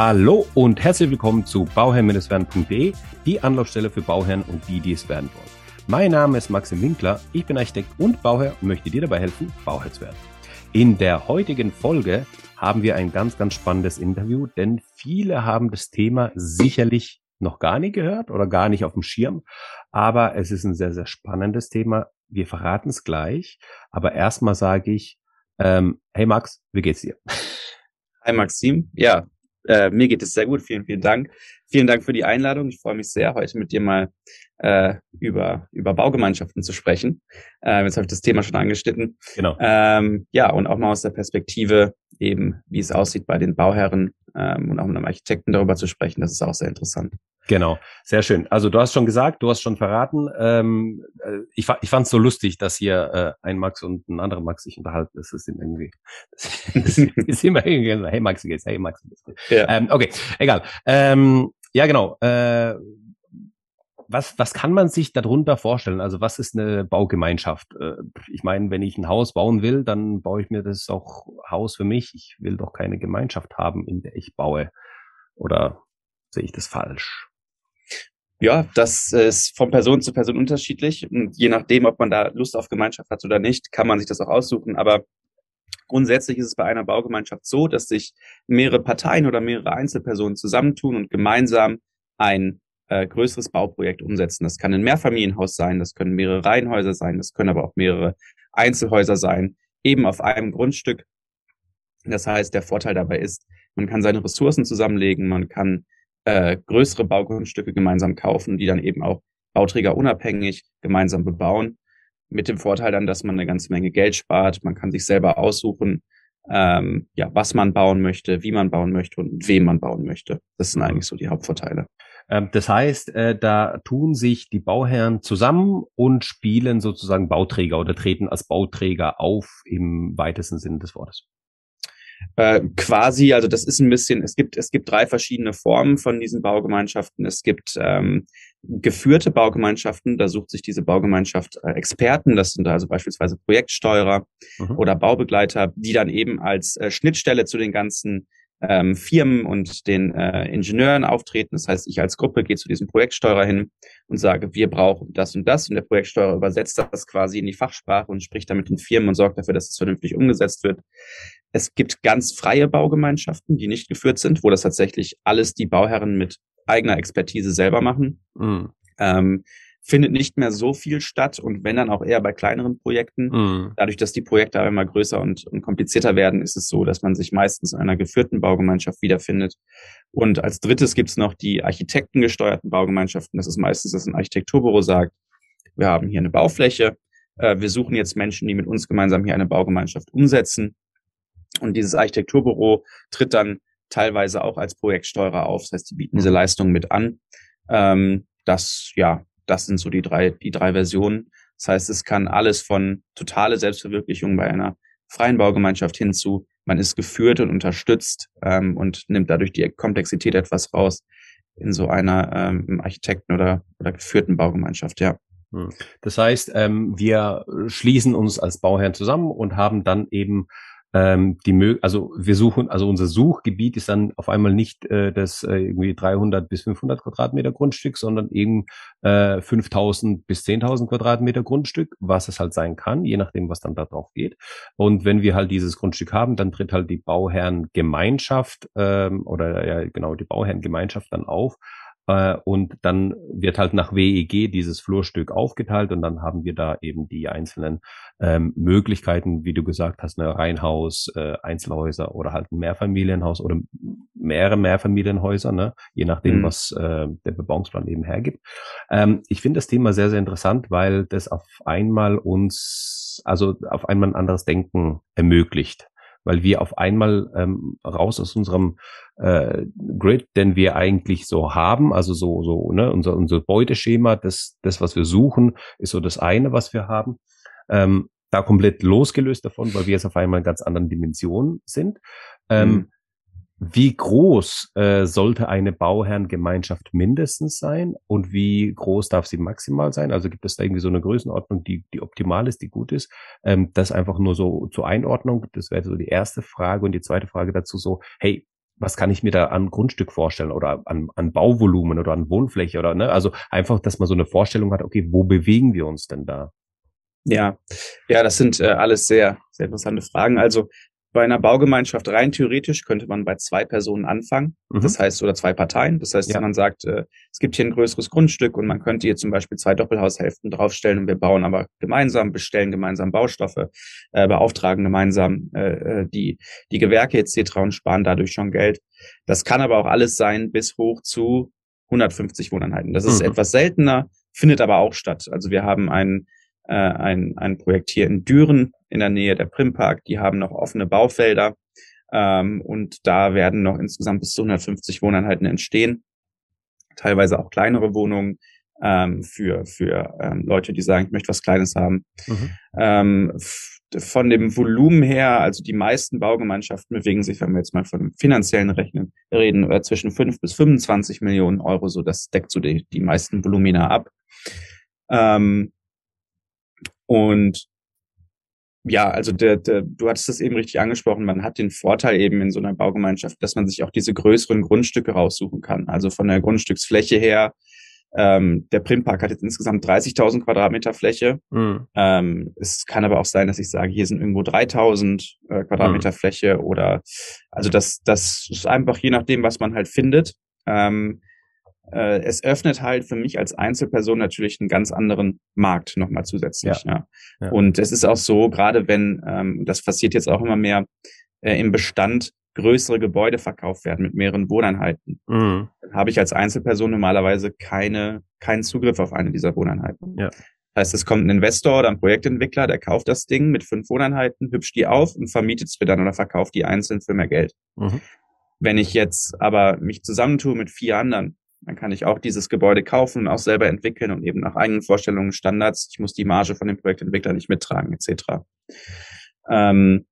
Hallo und herzlich willkommen zu bauherrn-werden.de, die Anlaufstelle für Bauherren und die, die es werden wollen. Mein Name ist Maxim Winkler, ich bin Architekt und Bauherr und möchte dir dabei helfen, Bauherr zu werden. In der heutigen Folge haben wir ein ganz, ganz spannendes Interview, denn viele haben das Thema sicherlich noch gar nicht gehört oder gar nicht auf dem Schirm, aber es ist ein sehr, sehr spannendes Thema. Wir verraten es gleich, aber erstmal sage ich, ähm, hey Max, wie geht's dir? Hi Maxim, ja, äh, mir geht es sehr gut. Vielen, vielen Dank. Vielen Dank für die Einladung. Ich freue mich sehr, heute mit dir mal äh, über, über Baugemeinschaften zu sprechen. Äh, jetzt habe ich das Thema schon angeschnitten. Genau. Ähm, ja, und auch mal aus der Perspektive eben, wie es aussieht bei den Bauherren ähm, und auch mit einem Architekten darüber zu sprechen. Das ist auch sehr interessant. Genau, sehr schön. Also du hast schon gesagt, du hast schon verraten. Ähm, äh, ich, ich fand es so lustig, dass hier äh, ein Max und ein anderer Max sich unterhalten. Das ist irgendwie, das ist immer hey Max, geht's, hey Max. Ja. Ähm, okay, egal. Ähm, ja, genau. Äh, was, was kann man sich darunter vorstellen? Also was ist eine Baugemeinschaft? Äh, ich meine, wenn ich ein Haus bauen will, dann baue ich mir das auch Haus für mich. Ich will doch keine Gemeinschaft haben, in der ich baue. Oder sehe ich das falsch? Ja, das ist von Person zu Person unterschiedlich. Und je nachdem, ob man da Lust auf Gemeinschaft hat oder nicht, kann man sich das auch aussuchen. Aber grundsätzlich ist es bei einer Baugemeinschaft so, dass sich mehrere Parteien oder mehrere Einzelpersonen zusammentun und gemeinsam ein äh, größeres Bauprojekt umsetzen. Das kann ein Mehrfamilienhaus sein, das können mehrere Reihenhäuser sein, das können aber auch mehrere Einzelhäuser sein, eben auf einem Grundstück. Das heißt, der Vorteil dabei ist, man kann seine Ressourcen zusammenlegen, man kann äh, größere Baugrundstücke gemeinsam kaufen, die dann eben auch Bauträger unabhängig gemeinsam bebauen. Mit dem Vorteil dann, dass man eine ganze Menge Geld spart. Man kann sich selber aussuchen, ähm, ja, was man bauen möchte, wie man bauen möchte und wem man bauen möchte. Das sind eigentlich so die Hauptvorteile. Ähm, das heißt, äh, da tun sich die Bauherren zusammen und spielen sozusagen Bauträger oder treten als Bauträger auf im weitesten Sinne des Wortes. Äh, quasi, also das ist ein bisschen, es gibt, es gibt drei verschiedene Formen von diesen Baugemeinschaften. Es gibt ähm, geführte Baugemeinschaften, da sucht sich diese Baugemeinschaft äh, Experten, das sind also beispielsweise Projektsteuerer mhm. oder Baubegleiter, die dann eben als äh, Schnittstelle zu den ganzen ähm, Firmen und den äh, Ingenieuren auftreten. Das heißt, ich als Gruppe gehe zu diesem Projektsteurer hin und sage, wir brauchen das und das. Und der Projektsteurer übersetzt das quasi in die Fachsprache und spricht damit den Firmen und sorgt dafür, dass es vernünftig umgesetzt wird. Es gibt ganz freie Baugemeinschaften, die nicht geführt sind, wo das tatsächlich alles die Bauherren mit eigener Expertise selber machen. Mhm. Ähm, findet nicht mehr so viel statt und wenn dann auch eher bei kleineren Projekten. Mhm. Dadurch, dass die Projekte immer größer und, und, komplizierter werden, ist es so, dass man sich meistens in einer geführten Baugemeinschaft wiederfindet. Und als drittes gibt es noch die architektengesteuerten Baugemeinschaften. Das ist meistens, dass ein Architekturbüro sagt, wir haben hier eine Baufläche, äh, wir suchen jetzt Menschen, die mit uns gemeinsam hier eine Baugemeinschaft umsetzen. Und dieses Architekturbüro tritt dann teilweise auch als Projektsteuerer auf. Das heißt, die bieten diese Leistungen mit an. Ähm, das, ja, das sind so die drei, die drei Versionen. Das heißt, es kann alles von totale Selbstverwirklichung bei einer freien Baugemeinschaft hinzu, man ist geführt und unterstützt ähm, und nimmt dadurch die Komplexität etwas raus in so einer ähm, Architekten- oder, oder geführten Baugemeinschaft, ja. Hm. Das heißt, ähm, wir schließen uns als Bauherren zusammen und haben dann eben ähm, die also wir suchen, also unser Suchgebiet ist dann auf einmal nicht äh, das äh, irgendwie 300 bis 500 Quadratmeter Grundstück, sondern eben äh, 5000 bis 10.000 Quadratmeter Grundstück, was es halt sein kann, je nachdem, was dann da drauf geht. Und wenn wir halt dieses Grundstück haben, dann tritt halt die Bauherrengemeinschaft ähm, oder ja genau die Bauherrengemeinschaft dann auf und dann wird halt nach WEG dieses Flurstück aufgeteilt und dann haben wir da eben die einzelnen ähm, Möglichkeiten, wie du gesagt hast, eine Reihenhaus, äh, Einzelhäuser oder halt ein Mehrfamilienhaus oder mehrere Mehrfamilienhäuser, ne? je nachdem, mhm. was äh, der Bebauungsplan eben hergibt. Ähm, ich finde das Thema sehr, sehr interessant, weil das auf einmal uns, also auf einmal ein anderes Denken ermöglicht weil wir auf einmal ähm, raus aus unserem äh, Grid, den wir eigentlich so haben, also so, so, ne, unser, unser Beuteschema, das, das, was wir suchen, ist so das eine, was wir haben. Ähm, da komplett losgelöst davon, weil wir jetzt auf einmal in ganz anderen Dimensionen sind. Ähm, mhm. Wie groß äh, sollte eine Bauherrengemeinschaft mindestens sein und wie groß darf sie maximal sein? Also gibt es da irgendwie so eine Größenordnung, die, die optimal ist, die gut ist? Ähm, das einfach nur so zur Einordnung. Das wäre so die erste Frage. Und die zweite Frage dazu so, hey, was kann ich mir da an Grundstück vorstellen oder an, an Bauvolumen oder an Wohnfläche oder ne? Also einfach, dass man so eine Vorstellung hat, okay, wo bewegen wir uns denn da? Ja, ja, das sind äh, alles sehr, sehr interessante Fragen. Also bei einer Baugemeinschaft rein theoretisch könnte man bei zwei Personen anfangen. Mhm. Das heißt, oder zwei Parteien. Das heißt, ja. man sagt, äh, es gibt hier ein größeres Grundstück und man könnte hier zum Beispiel zwei Doppelhaushälften draufstellen und wir bauen aber gemeinsam, bestellen gemeinsam Baustoffe, äh, beauftragen gemeinsam äh, äh die, die Gewerke etc. und sparen dadurch schon Geld. Das kann aber auch alles sein bis hoch zu 150 Wohneinheiten. Das ist mhm. etwas seltener, findet aber auch statt. Also wir haben einen äh, ein, ein Projekt hier in Düren in der Nähe der Primpark. Die haben noch offene Baufelder ähm, und da werden noch insgesamt bis zu 150 Wohneinheiten entstehen. Teilweise auch kleinere Wohnungen ähm, für, für ähm, Leute, die sagen, ich möchte was Kleines haben. Mhm. Ähm, von dem Volumen her, also die meisten Baugemeinschaften bewegen sich, wenn wir jetzt mal von dem finanziellen Rechnen reden, äh, zwischen 5 bis 25 Millionen Euro, so das deckt so die, die meisten Volumina ab. Ähm, und ja, also der, der, du hattest das eben richtig angesprochen, man hat den Vorteil eben in so einer Baugemeinschaft, dass man sich auch diese größeren Grundstücke raussuchen kann. Also von der Grundstücksfläche her, ähm, der Primpark hat jetzt insgesamt 30.000 Quadratmeter Fläche. Mhm. Ähm, es kann aber auch sein, dass ich sage, hier sind irgendwo 3.000 äh, Quadratmeter mhm. Fläche oder also das, das ist einfach je nachdem, was man halt findet. Ähm, äh, es öffnet halt für mich als Einzelperson natürlich einen ganz anderen Markt nochmal zusätzlich. Ja. ja. ja. Und es ist auch so, gerade wenn, ähm, das passiert jetzt auch immer mehr, äh, im Bestand größere Gebäude verkauft werden mit mehreren Wohneinheiten, mhm. dann habe ich als Einzelperson normalerweise keine, keinen Zugriff auf eine dieser Wohneinheiten. Ja. Das heißt, es kommt ein Investor oder ein Projektentwickler, der kauft das Ding mit fünf Wohneinheiten, hübscht die auf und vermietet es mir dann oder verkauft die einzeln für mehr Geld. Mhm. Wenn ich jetzt aber mich zusammentue mit vier anderen, dann kann ich auch dieses Gebäude kaufen und auch selber entwickeln und eben nach eigenen Vorstellungen, Standards. Ich muss die Marge von dem Projektentwickler nicht mittragen, etc. Ähm,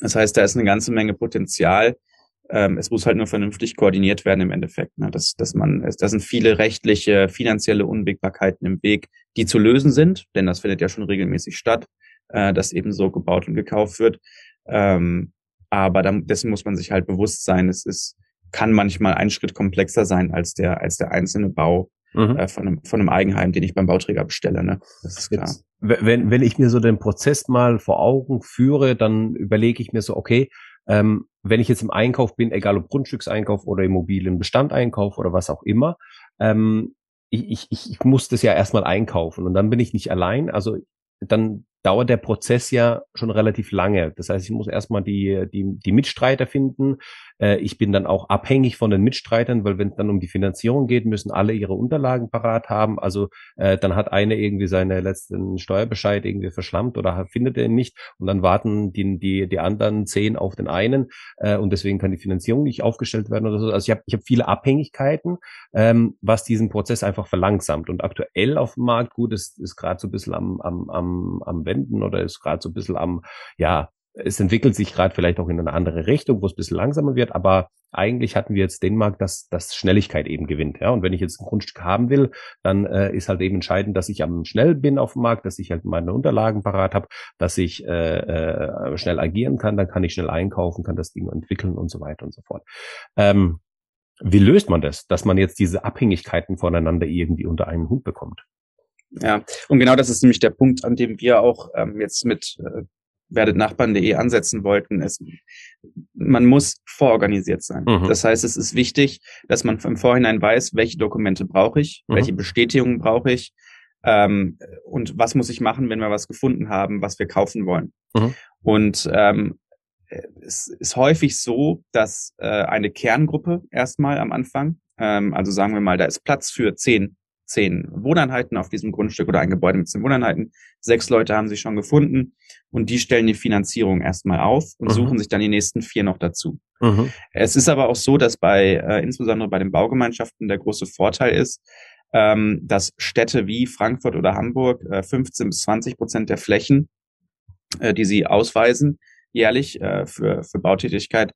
das heißt, da ist eine ganze Menge Potenzial. Ähm, es muss halt nur vernünftig koordiniert werden im Endeffekt. Ne? Dass, dass man, da sind viele rechtliche, finanzielle Unwägbarkeiten im Weg, die zu lösen sind, denn das findet ja schon regelmäßig statt, äh, dass eben so gebaut und gekauft wird. Ähm, aber dann, dessen muss man sich halt bewusst sein. Es ist kann manchmal ein Schritt komplexer sein als der, als der einzelne Bau mhm. äh, von, einem, von einem Eigenheim, den ich beim Bauträger bestelle. Ne? Das ist klar. Jetzt, wenn, wenn ich mir so den Prozess mal vor Augen führe, dann überlege ich mir so, okay, ähm, wenn ich jetzt im Einkauf bin, egal ob Grundstückseinkauf oder Immobilienbestandeinkauf oder was auch immer, ähm, ich, ich, ich muss das ja erstmal einkaufen und dann bin ich nicht allein. Also dann dauert der Prozess ja schon relativ lange. Das heißt, ich muss erstmal die, die, die Mitstreiter finden, äh, ich bin dann auch abhängig von den Mitstreitern, weil wenn es dann um die Finanzierung geht, müssen alle ihre Unterlagen parat haben. Also äh, dann hat einer irgendwie seine letzten Steuerbescheid irgendwie verschlammt oder findet er ihn nicht und dann warten die, die, die anderen zehn auf den einen äh, und deswegen kann die Finanzierung nicht aufgestellt werden oder so. Also ich habe ich hab viele Abhängigkeiten, ähm, was diesen Prozess einfach verlangsamt. Und aktuell auf dem Markt, gut, ist, ist gerade so ein bisschen am, am, am, am Wenden oder ist gerade so ein bisschen am, ja, es entwickelt sich gerade vielleicht auch in eine andere Richtung, wo es ein bisschen langsamer wird, aber eigentlich hatten wir jetzt den Markt, dass, dass Schnelligkeit eben gewinnt. Ja? Und wenn ich jetzt ein Grundstück haben will, dann äh, ist halt eben entscheidend, dass ich am schnell bin auf dem Markt, dass ich halt meine Unterlagen parat habe, dass ich äh, äh, schnell agieren kann, dann kann ich schnell einkaufen, kann das Ding entwickeln und so weiter und so fort. Ähm, wie löst man das, dass man jetzt diese Abhängigkeiten voneinander irgendwie unter einen Hut bekommt? Ja, und genau das ist nämlich der Punkt, an dem wir auch ähm, jetzt mit äh, werdetnachbarn.de ansetzen wollten, ist, man muss vororganisiert sein. Mhm. Das heißt, es ist wichtig, dass man im Vorhinein weiß, welche Dokumente brauche ich, mhm. welche Bestätigungen brauche ich ähm, und was muss ich machen, wenn wir was gefunden haben, was wir kaufen wollen. Mhm. Und ähm, es ist häufig so, dass äh, eine Kerngruppe erstmal am Anfang, ähm, also sagen wir mal, da ist Platz für zehn zehn Wohneinheiten auf diesem Grundstück oder ein Gebäude mit zehn Wohneinheiten. Sechs Leute haben sich schon gefunden und die stellen die Finanzierung erstmal auf und mhm. suchen sich dann die nächsten vier noch dazu. Mhm. Es ist aber auch so, dass bei äh, insbesondere bei den Baugemeinschaften der große Vorteil ist, ähm, dass Städte wie Frankfurt oder Hamburg äh, 15 bis 20 Prozent der Flächen, äh, die sie ausweisen, jährlich äh, für, für Bautätigkeit,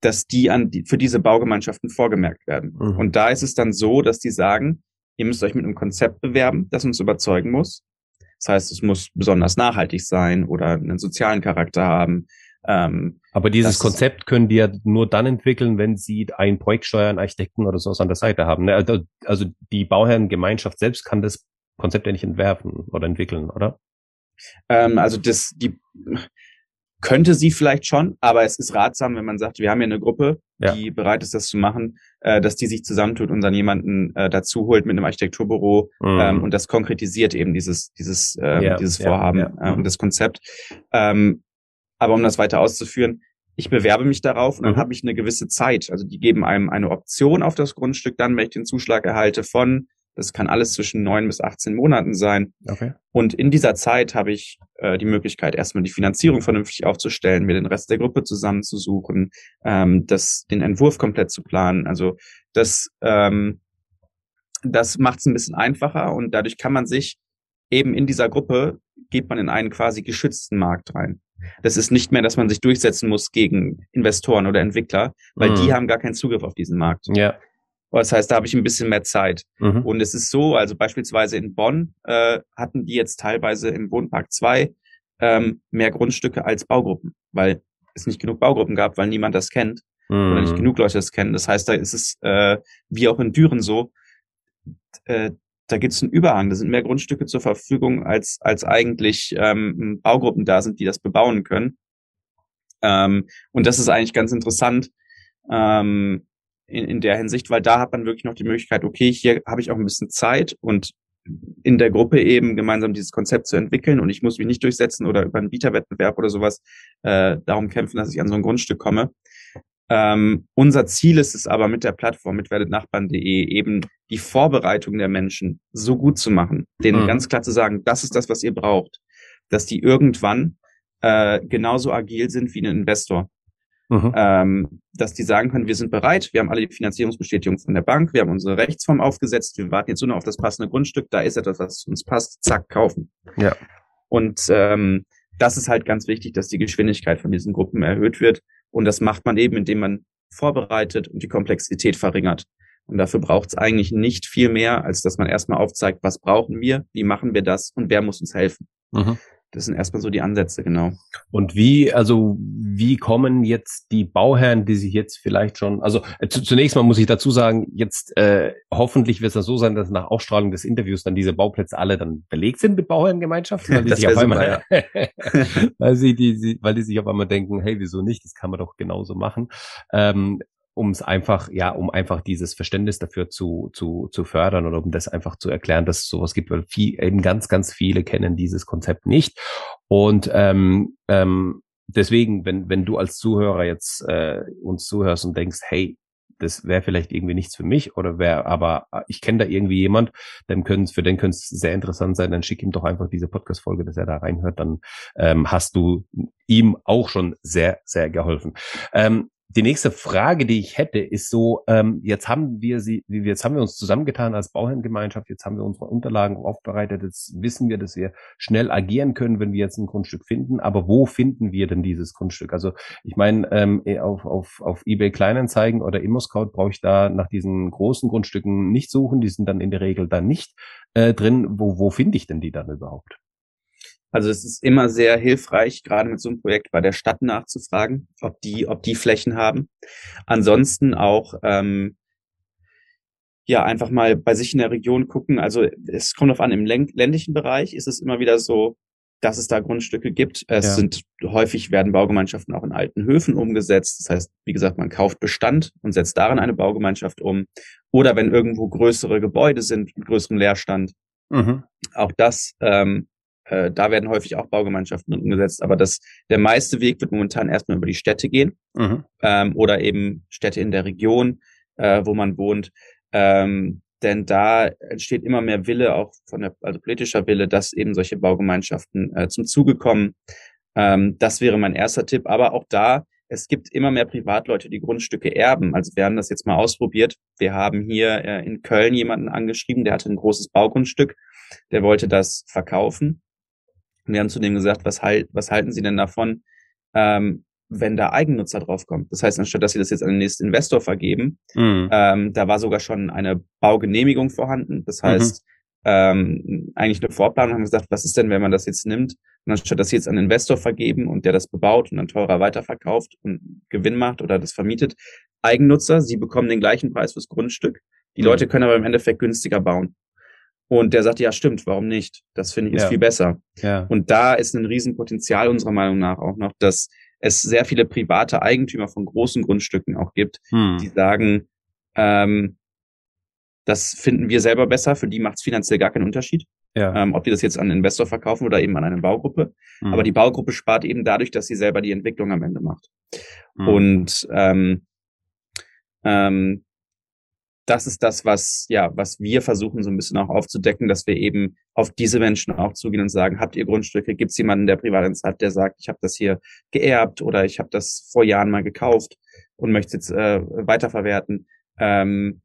dass die an die, für diese Baugemeinschaften vorgemerkt werden. Mhm. Und da ist es dann so, dass die sagen, Ihr müsst euch mit einem Konzept bewerben, das uns überzeugen muss. Das heißt, es muss besonders nachhaltig sein oder einen sozialen Charakter haben. Ähm, Aber dieses Konzept können die ja nur dann entwickeln, wenn sie einen Projektsteuer, Architekten oder sowas an der Seite haben. Ne? Also, also die Bauherrengemeinschaft selbst kann das Konzept ja nicht entwerfen oder entwickeln, oder? Ähm, also das, die könnte sie vielleicht schon, aber es ist ratsam, wenn man sagt, wir haben ja eine Gruppe, ja. die bereit ist, das zu machen, äh, dass die sich zusammentut und dann jemanden äh, dazu holt mit einem Architekturbüro mhm. ähm, und das konkretisiert eben dieses, dieses, äh, ja, dieses Vorhaben ja, äh, und das Konzept. Ähm, aber um das weiter auszuführen, ich bewerbe mich darauf und dann mhm. habe ich eine gewisse Zeit. Also die geben einem eine Option auf das Grundstück dann, wenn ich den Zuschlag erhalte von das kann alles zwischen neun bis 18 Monaten sein. Okay. Und in dieser Zeit habe ich äh, die Möglichkeit, erstmal die Finanzierung vernünftig aufzustellen, mir den Rest der Gruppe zusammenzusuchen, ähm, das, den Entwurf komplett zu planen. Also das, ähm, das macht es ein bisschen einfacher und dadurch kann man sich eben in dieser Gruppe geht man in einen quasi geschützten Markt rein. Das ist nicht mehr, dass man sich durchsetzen muss gegen Investoren oder Entwickler, weil mm. die haben gar keinen Zugriff auf diesen Markt. Ja. Das heißt, da habe ich ein bisschen mehr Zeit. Mhm. Und es ist so, also beispielsweise in Bonn äh, hatten die jetzt teilweise im Wohnpark 2 ähm, mehr Grundstücke als Baugruppen, weil es nicht genug Baugruppen gab, weil niemand das kennt mhm. oder nicht mhm. genug Leute das kennen. Das heißt, da ist es äh, wie auch in Düren so, äh, da gibt es einen Überhang. Da sind mehr Grundstücke zur Verfügung, als, als eigentlich ähm, Baugruppen da sind, die das bebauen können. Ähm, und das ist eigentlich ganz interessant. Ähm, in, in der Hinsicht, weil da hat man wirklich noch die Möglichkeit, okay, hier habe ich auch ein bisschen Zeit und in der Gruppe eben gemeinsam dieses Konzept zu entwickeln und ich muss mich nicht durchsetzen oder über einen Bieterwettbewerb oder sowas äh, darum kämpfen, dass ich an so ein Grundstück komme. Ähm, unser Ziel ist es aber mit der Plattform, mit werdetnachbarn.de eben die Vorbereitung der Menschen so gut zu machen, denen mhm. ganz klar zu sagen, das ist das, was ihr braucht, dass die irgendwann äh, genauso agil sind wie ein Investor. Mhm. Ähm, dass die sagen können, wir sind bereit, wir haben alle die Finanzierungsbestätigung von der Bank, wir haben unsere Rechtsform aufgesetzt, wir warten jetzt nur noch auf das passende Grundstück, da ist etwas, was uns passt, zack, kaufen. Ja. Und ähm, das ist halt ganz wichtig, dass die Geschwindigkeit von diesen Gruppen erhöht wird. Und das macht man eben, indem man vorbereitet und die Komplexität verringert. Und dafür braucht es eigentlich nicht viel mehr, als dass man erstmal aufzeigt, was brauchen wir, wie machen wir das und wer muss uns helfen. Mhm. Das sind erstmal so die Ansätze, genau. Und wie, also, wie kommen jetzt die Bauherren, die sich jetzt vielleicht schon, also äh, zunächst mal muss ich dazu sagen, jetzt äh, hoffentlich wird es so sein, dass nach Ausstrahlung des Interviews dann diese Bauplätze alle dann belegt sind mit Bauherrengemeinschaften, weil die sich auf einmal, ja. weil sie die, weil die sich auf einmal denken, hey, wieso nicht? Das kann man doch genauso machen. Ähm, um es einfach, ja, um einfach dieses Verständnis dafür zu, zu, zu fördern oder um das einfach zu erklären, dass es sowas gibt, weil viel, eben ganz, ganz viele kennen dieses Konzept nicht. Und ähm, ähm, deswegen, wenn, wenn du als Zuhörer jetzt äh, uns zuhörst und denkst, hey, das wäre vielleicht irgendwie nichts für mich oder wäre, aber ich kenne da irgendwie jemand, dann können für den könnte es sehr interessant sein, dann schick ihm doch einfach diese Podcast-Folge, dass er da reinhört, dann ähm, hast du ihm auch schon sehr, sehr geholfen. Ähm, die nächste Frage, die ich hätte, ist so, ähm, jetzt haben wir sie, jetzt haben wir uns zusammengetan als Bauherrengemeinschaft, jetzt haben wir unsere Unterlagen aufbereitet, jetzt wissen wir, dass wir schnell agieren können, wenn wir jetzt ein Grundstück finden, aber wo finden wir denn dieses Grundstück? Also ich meine, ähm, eh, auf, auf, auf eBay Kleinanzeigen oder ImmoScout brauche ich da nach diesen großen Grundstücken nicht suchen, die sind dann in der Regel dann nicht äh, drin. Wo, wo finde ich denn die dann überhaupt? Also es ist immer sehr hilfreich, gerade mit so einem Projekt bei der Stadt nachzufragen, ob die, ob die Flächen haben. Ansonsten auch ähm, ja einfach mal bei sich in der Region gucken. Also es kommt auf an, im ländlichen Bereich ist es immer wieder so, dass es da Grundstücke gibt. Es ja. sind häufig werden Baugemeinschaften auch in alten Höfen umgesetzt. Das heißt, wie gesagt, man kauft Bestand und setzt darin eine Baugemeinschaft um. Oder wenn irgendwo größere Gebäude sind mit größerem Leerstand. Mhm. Auch das ähm, äh, da werden häufig auch Baugemeinschaften umgesetzt, aber das, der meiste Weg wird momentan erstmal über die Städte gehen mhm. ähm, oder eben Städte in der Region, äh, wo man wohnt. Ähm, denn da entsteht immer mehr Wille, auch von der, also politischer Wille, dass eben solche Baugemeinschaften äh, zum Zuge kommen. Ähm, das wäre mein erster Tipp. Aber auch da, es gibt immer mehr Privatleute, die Grundstücke erben. Also wir haben das jetzt mal ausprobiert. Wir haben hier äh, in Köln jemanden angeschrieben, der hatte ein großes Baugrundstück, der wollte das verkaufen und wir haben zu dem gesagt, was, halt, was halten Sie denn davon, ähm, wenn da Eigennutzer draufkommt? Das heißt, anstatt dass Sie das jetzt an den nächsten Investor vergeben, mhm. ähm, da war sogar schon eine Baugenehmigung vorhanden. Das heißt, mhm. ähm, eigentlich eine Vorplanung haben gesagt, was ist denn, wenn man das jetzt nimmt Und anstatt dass sie jetzt an einen Investor vergeben und der das bebaut und dann teurer weiterverkauft und Gewinn macht oder das vermietet, Eigennutzer, sie bekommen den gleichen Preis fürs Grundstück. Die mhm. Leute können aber im Endeffekt günstiger bauen. Und der sagt, ja, stimmt, warum nicht? Das finde ich ist ja. viel besser. Ja. Und da ist ein Riesenpotenzial unserer Meinung nach auch noch, dass es sehr viele private Eigentümer von großen Grundstücken auch gibt, hm. die sagen, ähm, das finden wir selber besser, für die macht es finanziell gar keinen Unterschied. Ja. Ähm, ob die das jetzt an einen Investor verkaufen oder eben an eine Baugruppe. Hm. Aber die Baugruppe spart eben dadurch, dass sie selber die Entwicklung am Ende macht. Hm. Und ähm, ähm, das ist das, was, ja, was wir versuchen, so ein bisschen auch aufzudecken, dass wir eben auf diese Menschen auch zugehen und sagen, habt ihr Grundstücke? Gibt es jemanden, der Privatinz hat, der sagt, ich habe das hier geerbt oder ich habe das vor Jahren mal gekauft und möchte es jetzt äh, weiterverwerten? Ähm,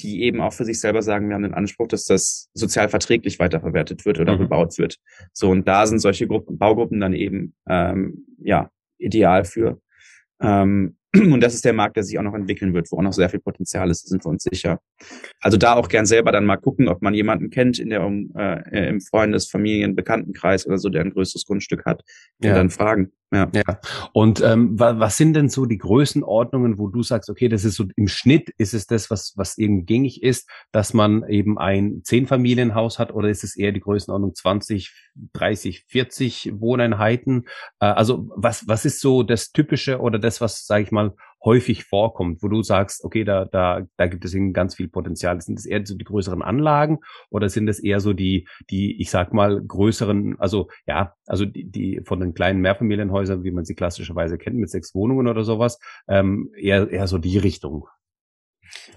die eben auch für sich selber sagen, wir haben den Anspruch, dass das sozial verträglich weiterverwertet wird oder mhm. bebaut wird. So, und da sind solche Gruppen, Baugruppen dann eben ähm, ja ideal für. Ähm, Und das ist der Markt, der sich auch noch entwickeln wird, wo auch noch sehr viel Potenzial ist, sind wir uns sicher. Also da auch gern selber dann mal gucken, ob man jemanden kennt in der äh, im Freundes-, Familien-, Bekanntenkreis oder so, der ein größeres Grundstück hat und ja. dann fragen. Ja. ja. Und ähm, was sind denn so die Größenordnungen, wo du sagst, okay, das ist so im Schnitt, ist es das, was, was eben gängig ist, dass man eben ein Zehnfamilienhaus hat oder ist es eher die Größenordnung 20, 30, 40 Wohneinheiten? Äh, also was, was ist so das Typische oder das, was, sage ich mal, häufig vorkommt, wo du sagst, okay, da, da, da gibt es eben ganz viel Potenzial. Sind es eher so die größeren Anlagen oder sind es eher so die, die, ich sag mal, größeren, also ja, also die, die von den kleinen Mehrfamilienhäusern, wie man sie klassischerweise kennt, mit sechs Wohnungen oder sowas, ähm, eher, eher so die Richtung?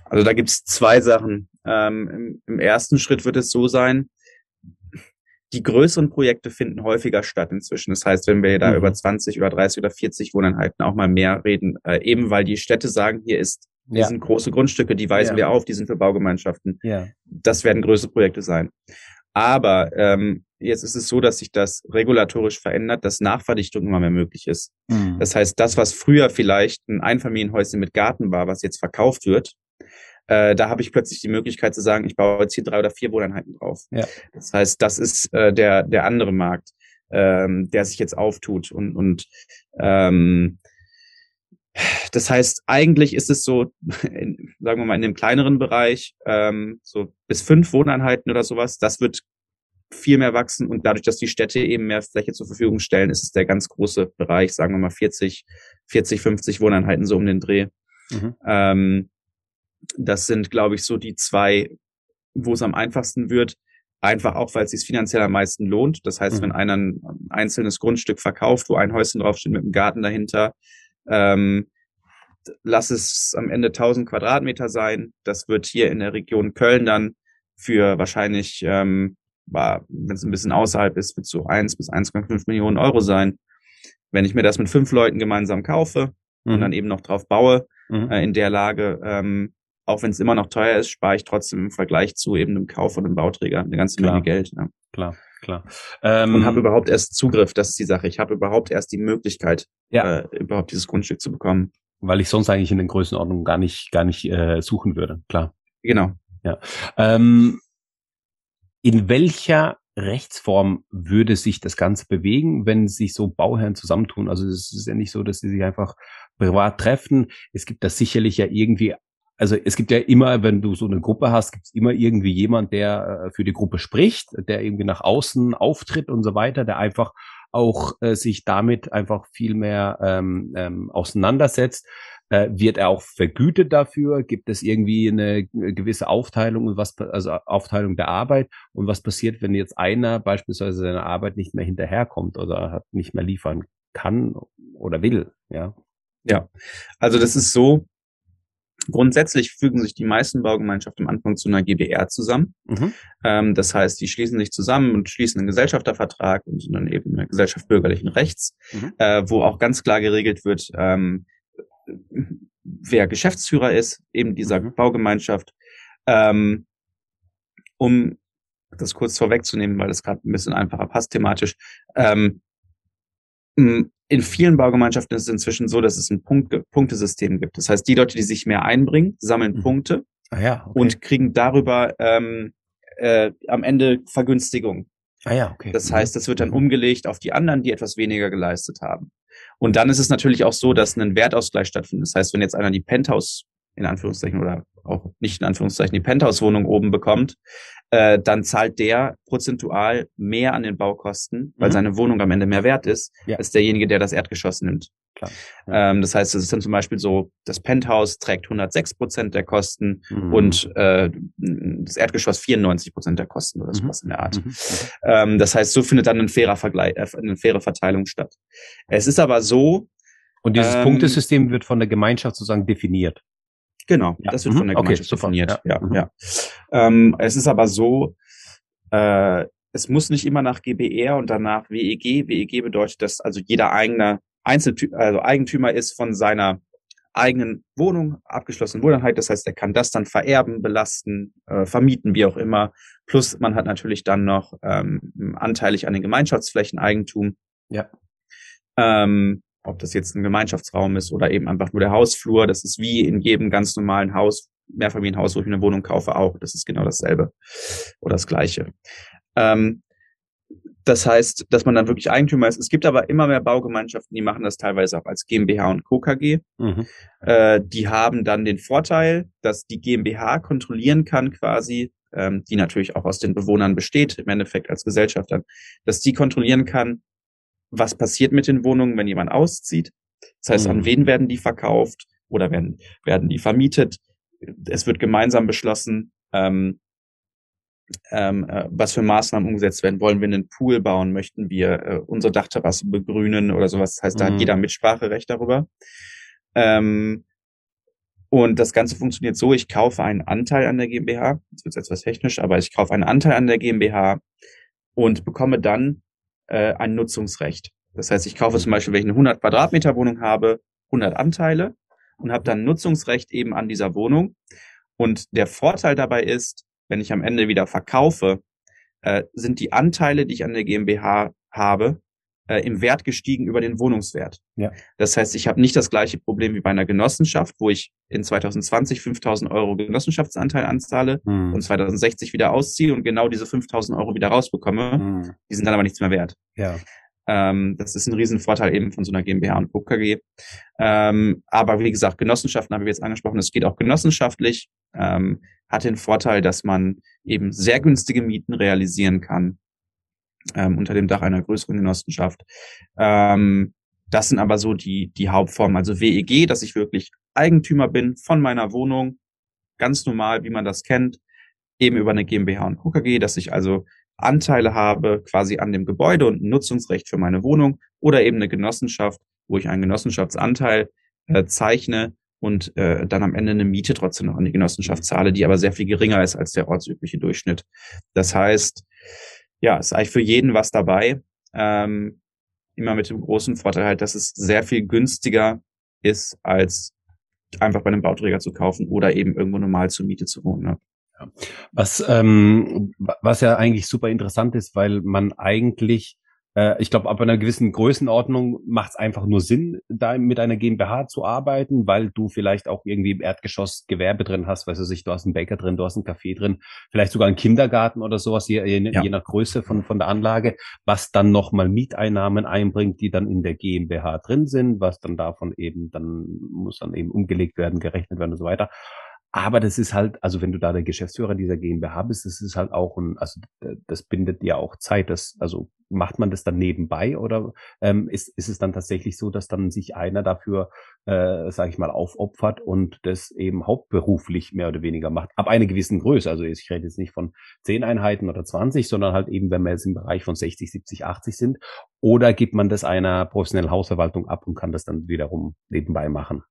Also da gibt's zwei Sachen. Ähm, im, Im ersten Schritt wird es so sein, die größeren Projekte finden häufiger statt inzwischen. Das heißt, wenn wir da mhm. über 20 oder 30 oder 40 Wohneinheiten auch mal mehr reden, äh, eben weil die Städte sagen, hier ist, hier ja. sind große Grundstücke, die weisen ja. wir auf, die sind für Baugemeinschaften. Ja. Das werden größere Projekte sein. Aber ähm, jetzt ist es so, dass sich das regulatorisch verändert, dass Nachverdichtung immer mehr möglich ist. Mhm. Das heißt, das, was früher vielleicht ein Einfamilienhäuschen mit Garten war, was jetzt verkauft wird, äh, da habe ich plötzlich die Möglichkeit zu sagen, ich baue jetzt hier drei oder vier Wohneinheiten drauf. Ja. Das heißt, das ist äh, der, der andere Markt, ähm, der sich jetzt auftut. Und, und ähm, das heißt, eigentlich ist es so, in, sagen wir mal, in dem kleineren Bereich, ähm, so bis fünf Wohneinheiten oder sowas, das wird viel mehr wachsen und dadurch, dass die Städte eben mehr Fläche zur Verfügung stellen, ist es der ganz große Bereich, sagen wir mal 40, 40, 50 Wohneinheiten so um den Dreh. Mhm. Ähm, das sind, glaube ich, so die zwei, wo es am einfachsten wird. Einfach auch, weil es sich finanziell am meisten lohnt. Das heißt, mhm. wenn einer ein einzelnes Grundstück verkauft, wo ein Häuschen draufsteht mit einem Garten dahinter, ähm, lass es am Ende 1000 Quadratmeter sein. Das wird hier in der Region Köln dann für wahrscheinlich, ähm, wenn es ein bisschen außerhalb ist, wird so 1 bis 1,5 Millionen Euro sein. Wenn ich mir das mit fünf Leuten gemeinsam kaufe mhm. und dann eben noch drauf baue, mhm. äh, in der Lage, ähm, auch wenn es immer noch teuer ist, spare ich trotzdem im Vergleich zu eben einem Kauf von einem Bauträger eine ganze Klar. Menge Geld. Ja. Klar, klar. Ähm, und habe überhaupt erst Zugriff, das ist die Sache. Ich habe überhaupt erst die Möglichkeit, ja. äh, überhaupt dieses Grundstück zu bekommen. Weil ich sonst eigentlich in den Größenordnungen gar nicht, gar nicht äh, suchen würde. Klar. Genau. Ja. Ähm, in welcher Rechtsform würde sich das Ganze bewegen, wenn sich so Bauherren zusammentun? Also es ist ja nicht so, dass sie sich einfach privat treffen. Es gibt da sicherlich ja irgendwie also es gibt ja immer, wenn du so eine Gruppe hast, gibt es immer irgendwie jemand, der äh, für die Gruppe spricht, der irgendwie nach außen auftritt und so weiter, der einfach auch äh, sich damit einfach viel mehr ähm, ähm, auseinandersetzt. Äh, wird er auch vergütet dafür? Gibt es irgendwie eine gewisse Aufteilung und was, also Aufteilung der Arbeit? Und was passiert, wenn jetzt einer beispielsweise seiner Arbeit nicht mehr hinterherkommt oder hat nicht mehr liefern kann oder will? Ja. Ja, also das ist so, Grundsätzlich fügen sich die meisten Baugemeinschaften am Anfang zu einer GBR zusammen. Mhm. Ähm, das heißt, die schließen sich zusammen und schließen einen Gesellschaftervertrag und dann eben eine Gesellschaft bürgerlichen Rechts, mhm. äh, wo auch ganz klar geregelt wird, ähm, wer Geschäftsführer ist, eben dieser mhm. Baugemeinschaft. Ähm, um das kurz vorwegzunehmen, weil das gerade ein bisschen einfacher passt thematisch. Ähm, in vielen Baugemeinschaften ist es inzwischen so, dass es ein Punkt, Punktesystem gibt. Das heißt, die Leute, die sich mehr einbringen, sammeln mhm. Punkte ah, ja, okay. und kriegen darüber ähm, äh, am Ende Vergünstigung. Ah ja, okay. Das heißt, das wird dann umgelegt auf die anderen, die etwas weniger geleistet haben. Und dann ist es natürlich auch so, dass ein Wertausgleich stattfindet. Das heißt, wenn jetzt einer die Penthouse in Anführungszeichen oder auch nicht in Anführungszeichen die Penthouse-Wohnung oben bekommt, äh, dann zahlt der prozentual mehr an den Baukosten, weil mhm. seine Wohnung am Ende mehr wert ist, ja. als derjenige, der das Erdgeschoss nimmt. Ja. Ähm, das heißt, es ist dann zum Beispiel so, das Penthouse trägt 106 Prozent der Kosten mhm. und äh, das Erdgeschoss 94 Prozent der Kosten oder sowas mhm. in der Art. Mhm. Ähm, das heißt, so findet dann ein fairer Vergleich, äh, eine faire Verteilung statt. Es ist aber so. Und dieses ähm, Punktesystem wird von der Gemeinschaft sozusagen definiert. Genau, ja. das wird von der mhm. Gemeinschaft okay, definiert. Ja, ja. Mhm. ja. Ähm, es ist aber so, äh, es muss nicht immer nach GBR und danach WEG. WEG bedeutet, dass also jeder eigene Einzeltü also Eigentümer ist von seiner eigenen Wohnung, abgeschlossenen Wohneinheit. Das heißt, er kann das dann vererben, belasten, äh, vermieten, wie auch immer. Plus man hat natürlich dann noch ähm, anteilig an den Gemeinschaftsflächen Eigentum. Ja. Ähm, ob das jetzt ein Gemeinschaftsraum ist oder eben einfach nur der Hausflur. Das ist wie in jedem ganz normalen Haus, Mehrfamilienhaus, wo ich eine Wohnung kaufe, auch. Das ist genau dasselbe oder das Gleiche. Ähm, das heißt, dass man dann wirklich Eigentümer ist. Es gibt aber immer mehr Baugemeinschaften, die machen das teilweise auch als GmbH und Co. KG. Mhm. Äh, die haben dann den Vorteil, dass die GmbH kontrollieren kann quasi, ähm, die natürlich auch aus den Bewohnern besteht, im Endeffekt als Gesellschafter, dass die kontrollieren kann, was passiert mit den Wohnungen, wenn jemand auszieht. Das heißt, mhm. an wen werden die verkauft oder werden, werden die vermietet? Es wird gemeinsam beschlossen, ähm, ähm, äh, was für Maßnahmen umgesetzt werden. Wollen wir einen Pool bauen? Möchten wir äh, unsere Dachterrasse begrünen oder sowas? Das heißt, da mhm. hat jeder Mitspracherecht darüber. Ähm, und das Ganze funktioniert so, ich kaufe einen Anteil an der GmbH, jetzt wird es etwas technisch, aber ich kaufe einen Anteil an der GmbH und bekomme dann äh, ein Nutzungsrecht. Das heißt, ich kaufe zum Beispiel, wenn ich eine 100 Quadratmeter Wohnung habe, 100 Anteile und habe dann Nutzungsrecht eben an dieser Wohnung. Und der Vorteil dabei ist, wenn ich am Ende wieder verkaufe, äh, sind die Anteile, die ich an der GmbH habe, äh, im Wert gestiegen über den Wohnungswert. Ja. Das heißt, ich habe nicht das gleiche Problem wie bei einer Genossenschaft, wo ich in 2020 5000 Euro Genossenschaftsanteil anzahle hm. und 2060 wieder ausziehe und genau diese 5000 Euro wieder rausbekomme. Hm. Die sind dann aber nichts mehr wert. Ja. Ähm, das ist ein Riesenvorteil eben von so einer GmbH und Co. KG. Ähm, aber wie gesagt, Genossenschaften habe ich jetzt angesprochen. Es geht auch genossenschaftlich. Ähm, hat den Vorteil, dass man eben sehr günstige Mieten realisieren kann ähm, unter dem Dach einer größeren Genossenschaft. Ähm, das sind aber so die, die Hauptformen. Also WEG, dass ich wirklich Eigentümer bin von meiner Wohnung, ganz normal, wie man das kennt, eben über eine GmbH und KKG, dass ich also Anteile habe quasi an dem Gebäude und ein Nutzungsrecht für meine Wohnung oder eben eine Genossenschaft, wo ich einen Genossenschaftsanteil äh, zeichne und äh, dann am Ende eine Miete trotzdem noch an die Genossenschaft zahle, die aber sehr viel geringer ist als der ortsübliche Durchschnitt. Das heißt, ja, ist eigentlich für jeden was dabei. Ähm, immer mit dem großen Vorteil halt, dass es sehr viel günstiger ist, als einfach bei einem Bauträger zu kaufen oder eben irgendwo normal zur Miete zu wohnen. Ne? Was, ähm, was ja eigentlich super interessant ist, weil man eigentlich äh, ich glaube, ab einer gewissen Größenordnung macht es einfach nur Sinn, da mit einer GmbH zu arbeiten, weil du vielleicht auch irgendwie im Erdgeschoss Gewerbe drin hast, weißt du sich, du hast einen Bäcker drin, du hast einen Café drin, vielleicht sogar einen Kindergarten oder sowas, je, je, ja. je nach Größe von, von der Anlage, was dann nochmal Mieteinnahmen einbringt, die dann in der GmbH drin sind, was dann davon eben, dann muss dann eben umgelegt werden, gerechnet werden und so weiter. Aber das ist halt, also wenn du da der Geschäftsführer dieser GmbH bist, das ist halt auch ein, also das bindet ja auch Zeit. Das, also macht man das dann nebenbei oder ähm, ist, ist es dann tatsächlich so, dass dann sich einer dafür, äh, sage ich mal, aufopfert und das eben hauptberuflich mehr oder weniger macht? Ab einer gewissen Größe. Also ich rede jetzt nicht von zehn Einheiten oder 20, sondern halt eben, wenn wir jetzt im Bereich von 60, 70, 80 sind. Oder gibt man das einer professionellen Hausverwaltung ab und kann das dann wiederum nebenbei machen?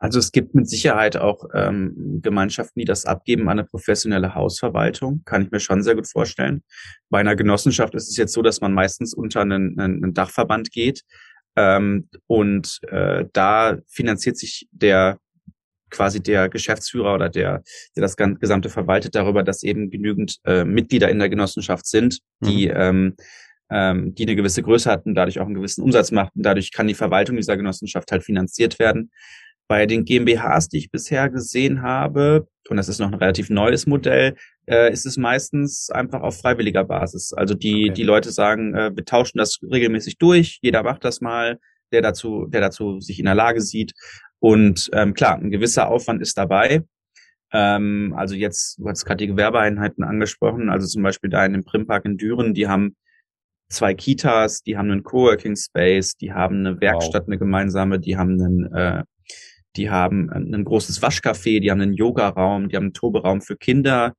Also es gibt mit Sicherheit auch ähm, Gemeinschaften, die das abgeben an eine professionelle Hausverwaltung. Kann ich mir schon sehr gut vorstellen. Bei einer Genossenschaft ist es jetzt so, dass man meistens unter einen, einen Dachverband geht. Ähm, und äh, da finanziert sich der quasi der Geschäftsführer oder der, der das Gesamte verwaltet, darüber, dass eben genügend äh, Mitglieder in der Genossenschaft sind, die mhm. ähm, ähm, die eine gewisse Größe hatten, dadurch auch einen gewissen Umsatz machten. Dadurch kann die Verwaltung dieser Genossenschaft halt finanziert werden. Bei den GmbHs, die ich bisher gesehen habe, und das ist noch ein relativ neues Modell, äh, ist es meistens einfach auf freiwilliger Basis. Also die, okay. die Leute sagen, äh, wir tauschen das regelmäßig durch, jeder macht das mal, der dazu, der dazu sich in der Lage sieht. Und ähm, klar, ein gewisser Aufwand ist dabei. Ähm, also jetzt, du hast gerade die Gewerbeeinheiten angesprochen, also zum Beispiel da in dem Primpark in Düren, die haben zwei Kitas, die haben einen Coworking Space, die haben eine Werkstatt, wow. eine gemeinsame, die haben einen, äh, die haben ein großes Waschcafé, die haben einen Yoga-Raum, die haben einen Toberaum für Kinder,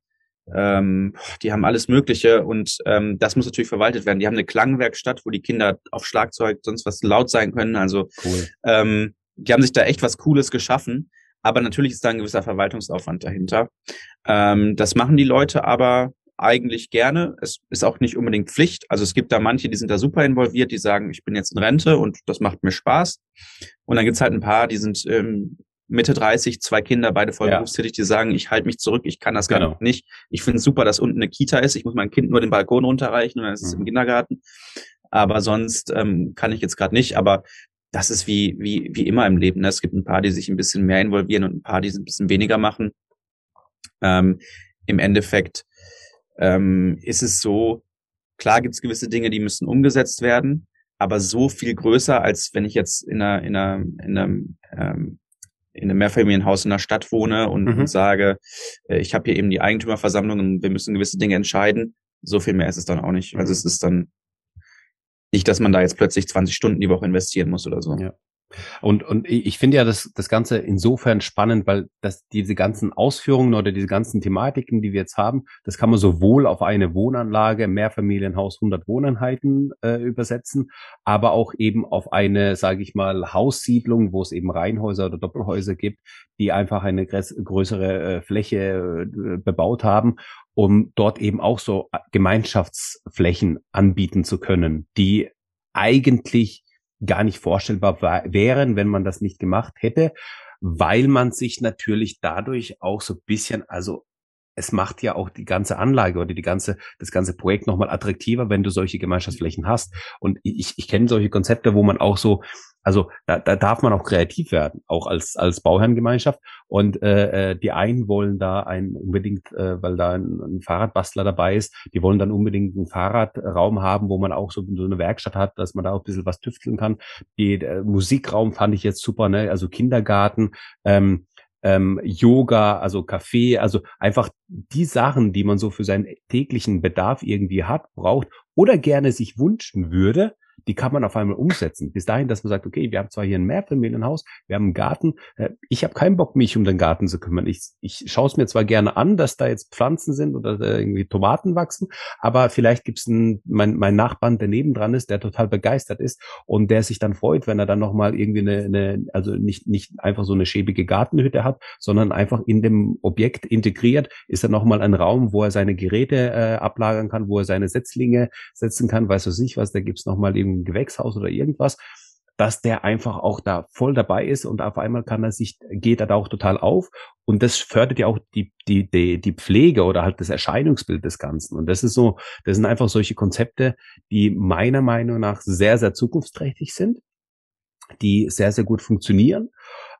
ähm, die haben alles Mögliche und ähm, das muss natürlich verwaltet werden. Die haben eine Klangwerkstatt, wo die Kinder auf Schlagzeug sonst was laut sein können. Also cool. ähm, die haben sich da echt was Cooles geschaffen. Aber natürlich ist da ein gewisser Verwaltungsaufwand dahinter. Ähm, das machen die Leute aber eigentlich gerne. Es ist auch nicht unbedingt Pflicht. Also es gibt da manche, die sind da super involviert, die sagen, ich bin jetzt in Rente und das macht mir Spaß. Und dann gibt's halt ein paar, die sind ähm, Mitte 30, zwei Kinder, beide voll ja. berufstätig, die sagen, ich halte mich zurück, ich kann das genau. gar nicht. Ich finde es super, dass unten eine Kita ist. Ich muss mein Kind nur den Balkon runterreichen und dann ist es mhm. im Kindergarten. Aber sonst ähm, kann ich jetzt gerade nicht. Aber das ist wie, wie, wie immer im Leben. Ne? Es gibt ein paar, die sich ein bisschen mehr involvieren und ein paar, die es ein bisschen weniger machen. Ähm, Im Endeffekt ähm, ist es so, klar gibt es gewisse Dinge, die müssen umgesetzt werden, aber so viel größer, als wenn ich jetzt in einer, in einer, in einem, ähm, in einem Mehrfamilienhaus in der Stadt wohne und, mhm. sage, äh, ich habe hier eben die Eigentümerversammlung und wir müssen gewisse Dinge entscheiden. So viel mehr ist es dann auch nicht. Also es ist dann nicht, dass man da jetzt plötzlich 20 Stunden die Woche investieren muss oder so. Ja. Und, und ich finde ja das, das Ganze insofern spannend, weil das, diese ganzen Ausführungen oder diese ganzen Thematiken, die wir jetzt haben, das kann man sowohl auf eine Wohnanlage, Mehrfamilienhaus, 100 Wohneinheiten äh, übersetzen, aber auch eben auf eine, sage ich mal, Haussiedlung, wo es eben Reihenhäuser oder Doppelhäuser gibt, die einfach eine größere äh, Fläche äh, bebaut haben um dort eben auch so Gemeinschaftsflächen anbieten zu können, die eigentlich gar nicht vorstellbar wären, wenn man das nicht gemacht hätte, weil man sich natürlich dadurch auch so bisschen, also es macht ja auch die ganze Anlage oder die ganze, das ganze Projekt nochmal attraktiver, wenn du solche Gemeinschaftsflächen hast. Und ich, ich kenne solche Konzepte, wo man auch so also da, da darf man auch kreativ werden, auch als als Bauherrengemeinschaft. Und äh, äh, die einen wollen da ein unbedingt, äh, weil da ein, ein Fahrradbastler dabei ist, die wollen dann unbedingt einen Fahrradraum haben, wo man auch so, so eine Werkstatt hat, dass man da auch ein bisschen was tüfteln kann. Die der Musikraum fand ich jetzt super, ne? Also Kindergarten. Ähm, ähm, Yoga, also Kaffee, also einfach die Sachen, die man so für seinen täglichen Bedarf irgendwie hat, braucht oder gerne sich wünschen würde, die kann man auf einmal umsetzen. Bis dahin, dass man sagt, okay, wir haben zwar hier ein Mehrfamilienhaus, wir haben einen Garten, äh, ich habe keinen Bock, mich um den Garten zu kümmern. Ich, ich schaue es mir zwar gerne an, dass da jetzt Pflanzen sind oder irgendwie Tomaten wachsen, aber vielleicht gibt's einen, mein, mein Nachbarn, der nebendran ist, der total begeistert ist und der sich dann freut, wenn er dann nochmal irgendwie eine, eine, also nicht, nicht einfach so eine schäbige Gartenhütte hat, sondern einfach in dem Objekt integriert, ist er nochmal ein Raum, wo er seine Geräte äh, ablagern kann, wo er seine Setzlinge setzen kann, weiß was ich was, da gibt's nochmal irgendwie im Gewächshaus oder irgendwas, dass der einfach auch da voll dabei ist und auf einmal kann er sich, geht er da auch total auf. Und das fördert ja auch die, die, die, die Pflege oder halt das Erscheinungsbild des Ganzen. Und das ist so, das sind einfach solche Konzepte, die meiner Meinung nach sehr, sehr zukunftsträchtig sind, die sehr, sehr gut funktionieren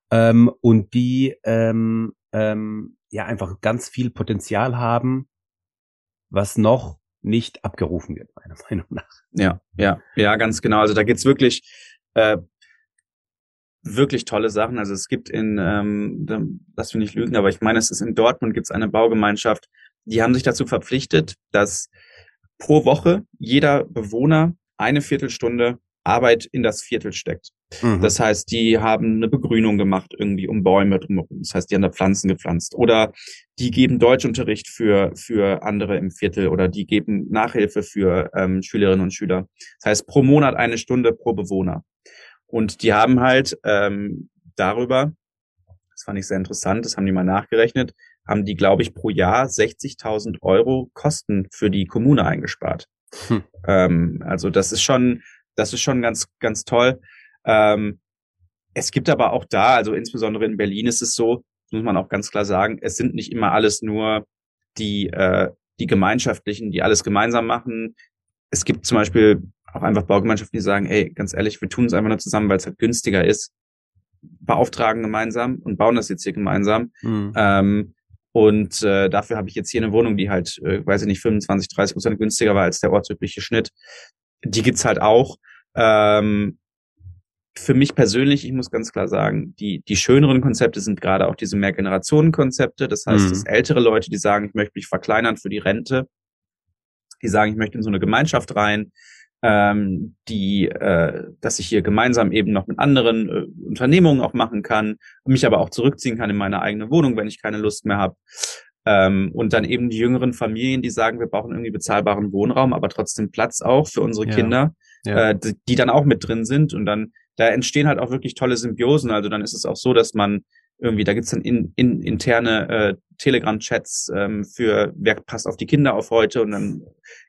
ähm, und die ähm, ähm, ja einfach ganz viel Potenzial haben, was noch nicht abgerufen wird, meiner Meinung nach. Ja, ja, ja, ganz genau. Also da geht's wirklich, äh, wirklich tolle Sachen. Also es gibt in, ähm, lass mich nicht lügen, aber ich meine, es ist in Dortmund gibt's eine Baugemeinschaft, die haben sich dazu verpflichtet, dass pro Woche jeder Bewohner eine Viertelstunde Arbeit in das Viertel steckt. Mhm. Das heißt, die haben eine Begrünung gemacht irgendwie um Bäume drumherum. Das heißt, die haben da Pflanzen gepflanzt. Oder die geben Deutschunterricht für, für andere im Viertel oder die geben Nachhilfe für ähm, Schülerinnen und Schüler. Das heißt, pro Monat eine Stunde pro Bewohner. Und die haben halt ähm, darüber, das fand ich sehr interessant, das haben die mal nachgerechnet, haben die, glaube ich, pro Jahr 60.000 Euro Kosten für die Kommune eingespart. Hm. Ähm, also das ist schon, das ist schon ganz, ganz toll. Ähm, es gibt aber auch da, also insbesondere in Berlin ist es so, muss man auch ganz klar sagen, es sind nicht immer alles nur die, äh, die Gemeinschaftlichen, die alles gemeinsam machen. Es gibt zum Beispiel auch einfach Baugemeinschaften, die sagen, ey, ganz ehrlich, wir tun es einfach nur zusammen, weil es halt günstiger ist, beauftragen gemeinsam und bauen das jetzt hier gemeinsam. Mhm. Ähm, Und äh, dafür habe ich jetzt hier eine Wohnung, die halt, äh, weiß ich nicht, 25, 30 Prozent günstiger war als der ortsübliche Schnitt. Die gibt's halt auch. Ähm, für mich persönlich, ich muss ganz klar sagen, die, die schöneren Konzepte sind gerade auch diese Mehrgenerationen-Konzepte. Das heißt, mhm. dass ältere Leute, die sagen, ich möchte mich verkleinern für die Rente, die sagen, ich möchte in so eine Gemeinschaft rein, ähm, die, äh, dass ich hier gemeinsam eben noch mit anderen äh, Unternehmungen auch machen kann, mich aber auch zurückziehen kann in meine eigene Wohnung, wenn ich keine Lust mehr habe. Ähm, und dann eben die jüngeren Familien, die sagen, wir brauchen irgendwie bezahlbaren Wohnraum, aber trotzdem Platz auch für unsere ja. Kinder, ja. Äh, die, die dann auch mit drin sind. Und dann, da entstehen halt auch wirklich tolle Symbiosen. Also dann ist es auch so, dass man irgendwie, da gibt's dann in, in, interne äh, Telegram-Chats ähm, für wer passt auf die Kinder auf heute und dann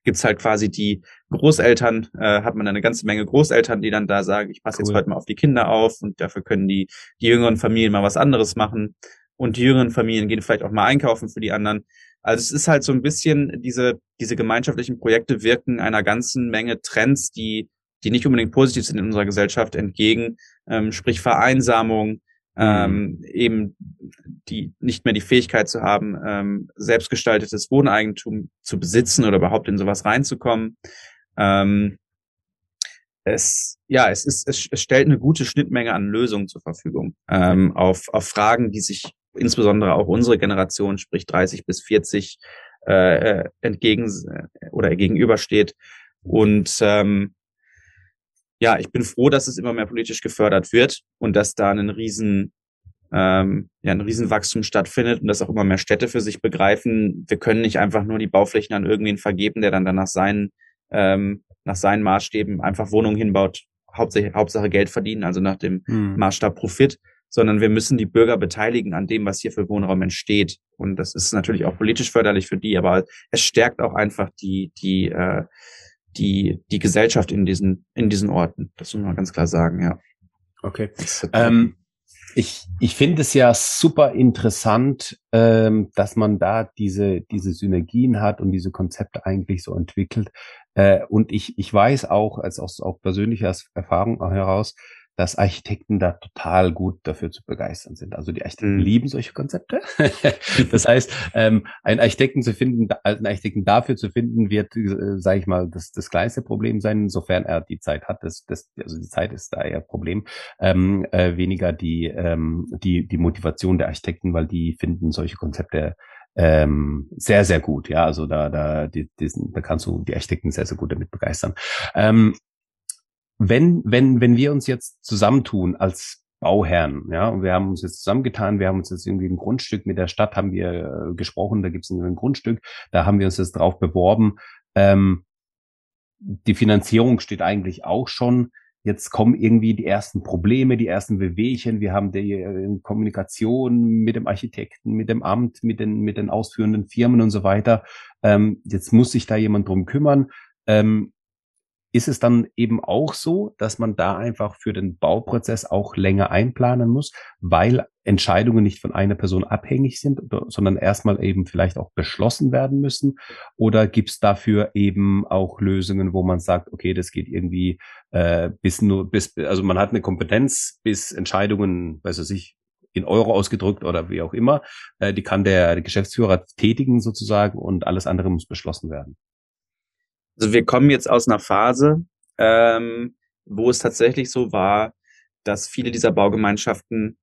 gibt's halt quasi die Großeltern, äh, hat man eine ganze Menge Großeltern, die dann da sagen, ich passe cool. jetzt heute mal auf die Kinder auf und dafür können die, die jüngeren Familien mal was anderes machen und die jüngeren Familien gehen vielleicht auch mal einkaufen für die anderen. Also es ist halt so ein bisschen, diese, diese gemeinschaftlichen Projekte wirken einer ganzen Menge Trends, die, die nicht unbedingt positiv sind in unserer Gesellschaft entgegen, ähm, sprich Vereinsamung, ähm, eben die nicht mehr die Fähigkeit zu haben, ähm, selbstgestaltetes Wohneigentum zu besitzen oder überhaupt in sowas reinzukommen. Ähm, es, ja, es ist, es, es stellt eine gute Schnittmenge an Lösungen zur Verfügung ähm, auf, auf Fragen, die sich insbesondere auch unsere Generation, sprich 30 bis 40, äh, äh, entgegen oder gegenübersteht. Und ähm, ja, ich bin froh, dass es immer mehr politisch gefördert wird und dass da ein riesen, ähm, ja, ein Riesenwachstum stattfindet und dass auch immer mehr Städte für sich begreifen, wir können nicht einfach nur die Bauflächen an irgendwen vergeben, der dann danach seinen, ähm, nach seinen Maßstäben einfach Wohnungen hinbaut, Hauptsache, Hauptsache Geld verdienen, also nach dem mhm. Maßstab Profit, sondern wir müssen die Bürger beteiligen an dem, was hier für Wohnraum entsteht. Und das ist natürlich auch politisch förderlich für die, aber es stärkt auch einfach die, die, äh, die, die Gesellschaft in diesen, in diesen Orten. Das muss man ganz klar sagen, ja. Okay. Ähm, ich, ich finde es ja super interessant, ähm, dass man da diese, diese Synergien hat und diese Konzepte eigentlich so entwickelt. Äh, und ich, ich weiß auch, als aus auch persönlicher Erfahrung heraus, dass Architekten da total gut dafür zu begeistern sind. Also die Architekten mhm. lieben solche Konzepte. das heißt, ähm, einen Architekten zu finden, einen Architekten dafür zu finden, wird, äh, sage ich mal, das, das kleinste Problem sein, sofern er die Zeit hat. Das, das, also die Zeit ist da eher Problem. Ähm, äh, weniger die, ähm, die, die Motivation der Architekten, weil die finden solche Konzepte ähm, sehr, sehr gut. Ja, also da, da, die, diesen, da kannst du die Architekten sehr, sehr gut damit begeistern. Ähm, wenn, wenn, wenn wir uns jetzt zusammentun als Bauherren, ja, und wir haben uns jetzt zusammengetan, wir haben uns jetzt irgendwie ein Grundstück mit der Stadt haben wir äh, gesprochen, da gibt es ein Grundstück, da haben wir uns jetzt drauf beworben. Ähm, die Finanzierung steht eigentlich auch schon. Jetzt kommen irgendwie die ersten Probleme, die ersten Wehwehchen. Wir haben die äh, Kommunikation mit dem Architekten, mit dem Amt, mit den, mit den ausführenden Firmen und so weiter. Ähm, jetzt muss sich da jemand drum kümmern. Ähm, ist es dann eben auch so, dass man da einfach für den Bauprozess auch länger einplanen muss, weil Entscheidungen nicht von einer Person abhängig sind, sondern erstmal eben vielleicht auch beschlossen werden müssen? Oder gibt es dafür eben auch Lösungen, wo man sagt, okay, das geht irgendwie äh, bis nur bis, also man hat eine Kompetenz, bis Entscheidungen, weiß ich nicht, in Euro ausgedrückt oder wie auch immer, äh, die kann der Geschäftsführer tätigen sozusagen und alles andere muss beschlossen werden. Also wir kommen jetzt aus einer Phase, ähm, wo es tatsächlich so war, dass viele dieser Baugemeinschaften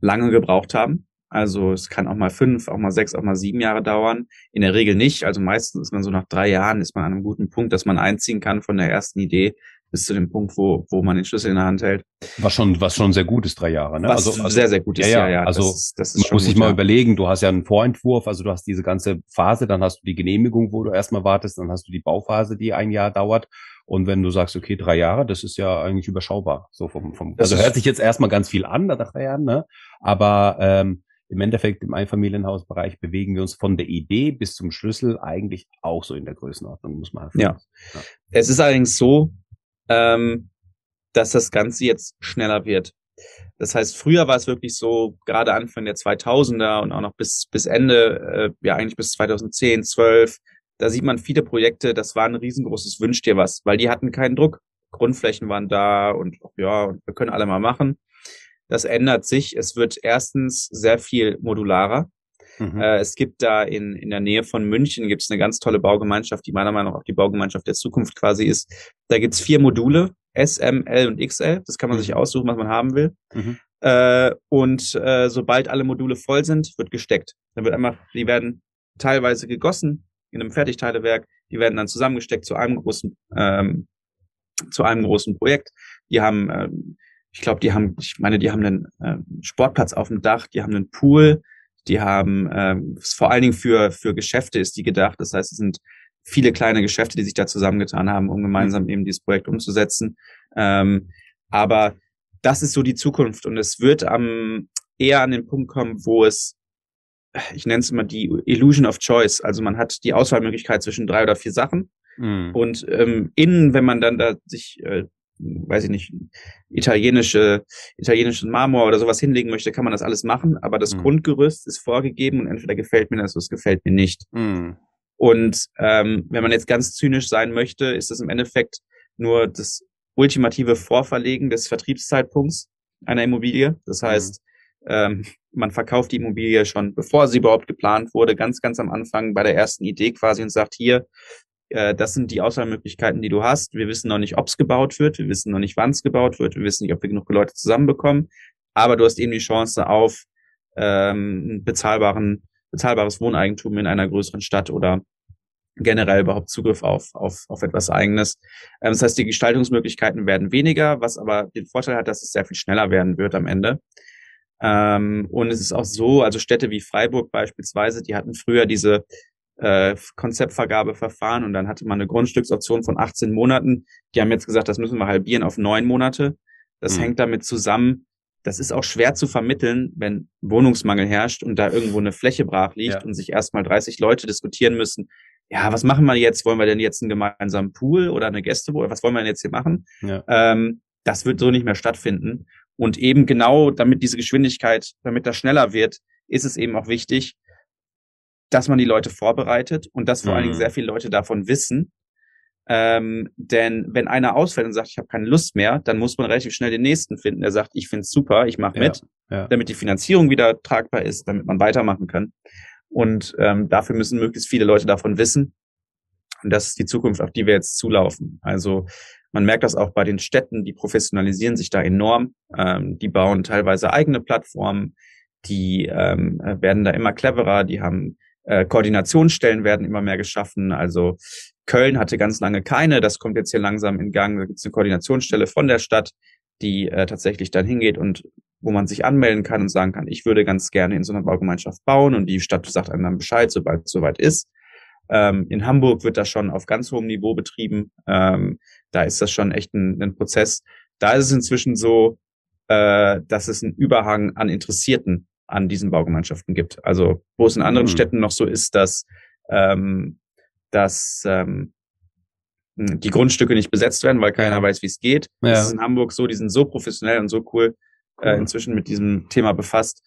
lange gebraucht haben. Also es kann auch mal fünf, auch mal sechs, auch mal sieben Jahre dauern. In der Regel nicht. Also meistens ist man so nach drei Jahren ist man an einem guten Punkt, dass man einziehen kann von der ersten Idee bis zu dem Punkt, wo, wo man den Schlüssel in der Hand hält. Was schon, was schon sehr gut ist, drei Jahre, ne? Was also, also sehr, sehr gut ist, ja, ja. ja. Also, das, das ist man muss sich mal ja. überlegen, du hast ja einen Vorentwurf, also du hast diese ganze Phase, dann hast du die Genehmigung, wo du erstmal wartest, dann hast du die Bauphase, die ein Jahr dauert. Und wenn du sagst, okay, drei Jahre, das ist ja eigentlich überschaubar. So vom, vom, also hört sich jetzt erstmal ganz viel an nach drei Jahren, ne? Aber ähm, im Endeffekt im Einfamilienhausbereich bewegen wir uns von der Idee bis zum Schlüssel eigentlich auch so in der Größenordnung, muss man ja. ja. Es ist allerdings so, ähm, dass das Ganze jetzt schneller wird. Das heißt, früher war es wirklich so, gerade Anfang der 2000er und auch noch bis, bis Ende, äh, ja eigentlich bis 2010, 12, da sieht man viele Projekte, das war ein riesengroßes Wünsch dir was, weil die hatten keinen Druck. Grundflächen waren da und ja, wir können alle mal machen. Das ändert sich. Es wird erstens sehr viel modularer. Mhm. Äh, es gibt da in, in der Nähe von München gibt es eine ganz tolle Baugemeinschaft, die meiner Meinung nach auch die Baugemeinschaft der Zukunft quasi ist. Da gibt's vier Module, S, M, L und XL. Das kann man mhm. sich aussuchen, was man haben will. Mhm. Äh, und äh, sobald alle Module voll sind, wird gesteckt. Dann wird einmal, die werden teilweise gegossen in einem Fertigteilewerk, die werden dann zusammengesteckt zu einem großen, ähm, zu einem großen Projekt. Die haben, ähm, ich glaube, die haben, ich meine, die haben einen äh, Sportplatz auf dem Dach, die haben einen Pool, die haben ähm, vor allen Dingen für für Geschäfte ist die gedacht. Das heißt, es sind viele kleine Geschäfte, die sich da zusammengetan haben, um gemeinsam eben dieses Projekt umzusetzen. Ähm, aber das ist so die Zukunft und es wird am eher an den Punkt kommen, wo es, ich nenne es immer die Illusion of Choice. Also man hat die Auswahlmöglichkeit zwischen drei oder vier Sachen. Mhm. Und ähm, innen, wenn man dann da sich, äh, weiß ich nicht, italienische, italienischen Marmor oder sowas hinlegen möchte, kann man das alles machen. Aber das mhm. Grundgerüst ist vorgegeben und entweder gefällt mir das oder es gefällt mir nicht. Mhm. Und ähm, wenn man jetzt ganz zynisch sein möchte, ist das im Endeffekt nur das ultimative Vorverlegen des Vertriebszeitpunkts einer Immobilie. Das mhm. heißt, mhm. ähm, man verkauft die Immobilie schon, bevor sie überhaupt geplant wurde, ganz, ganz am Anfang bei der ersten Idee quasi und sagt, hier, äh, das sind die Auswahlmöglichkeiten, die du hast. Wir wissen noch nicht, ob es gebaut wird, wir wissen noch nicht, wann es gebaut wird, wir wissen nicht, ob wir genug Leute zusammenbekommen, aber du hast eben die Chance auf ähm, bezahlbaren, bezahlbares Wohneigentum in einer größeren Stadt oder generell überhaupt Zugriff auf, auf, auf etwas Eigenes. Ähm, das heißt, die Gestaltungsmöglichkeiten werden weniger, was aber den Vorteil hat, dass es sehr viel schneller werden wird am Ende. Ähm, und es ist auch so, also Städte wie Freiburg beispielsweise, die hatten früher diese äh, Konzeptvergabeverfahren und dann hatte man eine Grundstücksoption von 18 Monaten. Die haben jetzt gesagt, das müssen wir halbieren auf neun Monate. Das mhm. hängt damit zusammen, das ist auch schwer zu vermitteln, wenn Wohnungsmangel herrscht und da irgendwo eine Fläche brach liegt ja. und sich erstmal 30 Leute diskutieren müssen, ja, was machen wir jetzt? Wollen wir denn jetzt einen gemeinsamen Pool oder eine Gästewohnung? Was wollen wir denn jetzt hier machen? Ja. Ähm, das wird so nicht mehr stattfinden. Und eben genau, damit diese Geschwindigkeit, damit das schneller wird, ist es eben auch wichtig, dass man die Leute vorbereitet und dass vor mhm. allen Dingen mhm. sehr viele Leute davon wissen. Ähm, denn wenn einer ausfällt und sagt, ich habe keine Lust mehr, dann muss man relativ schnell den nächsten finden, der sagt, ich finde es super, ich mache mit, ja, ja. damit die Finanzierung wieder tragbar ist, damit man weitermachen kann. Und ähm, dafür müssen möglichst viele Leute davon wissen. Und das ist die Zukunft, auf die wir jetzt zulaufen. Also man merkt das auch bei den Städten, die professionalisieren sich da enorm. Ähm, die bauen teilweise eigene Plattformen, die ähm, werden da immer cleverer, die haben äh, Koordinationsstellen werden immer mehr geschaffen. Also Köln hatte ganz lange keine, das kommt jetzt hier langsam in Gang. Da gibt es eine Koordinationsstelle von der Stadt, die äh, tatsächlich dann hingeht und wo man sich anmelden kann und sagen kann, ich würde ganz gerne in so einer Baugemeinschaft bauen und die Stadt sagt einem dann Bescheid, sobald es soweit ist. Ähm, in Hamburg wird das schon auf ganz hohem Niveau betrieben. Ähm, da ist das schon echt ein, ein, Prozess. Da ist es inzwischen so, äh, dass es einen Überhang an Interessierten an diesen Baugemeinschaften gibt. Also wo es in anderen mhm. Städten noch so ist, dass, ähm, dass ähm, die Grundstücke nicht besetzt werden, weil keiner weiß, wie es geht. Ja. Das ist in Hamburg so, die sind so professionell und so cool, äh, inzwischen mit diesem Thema befasst,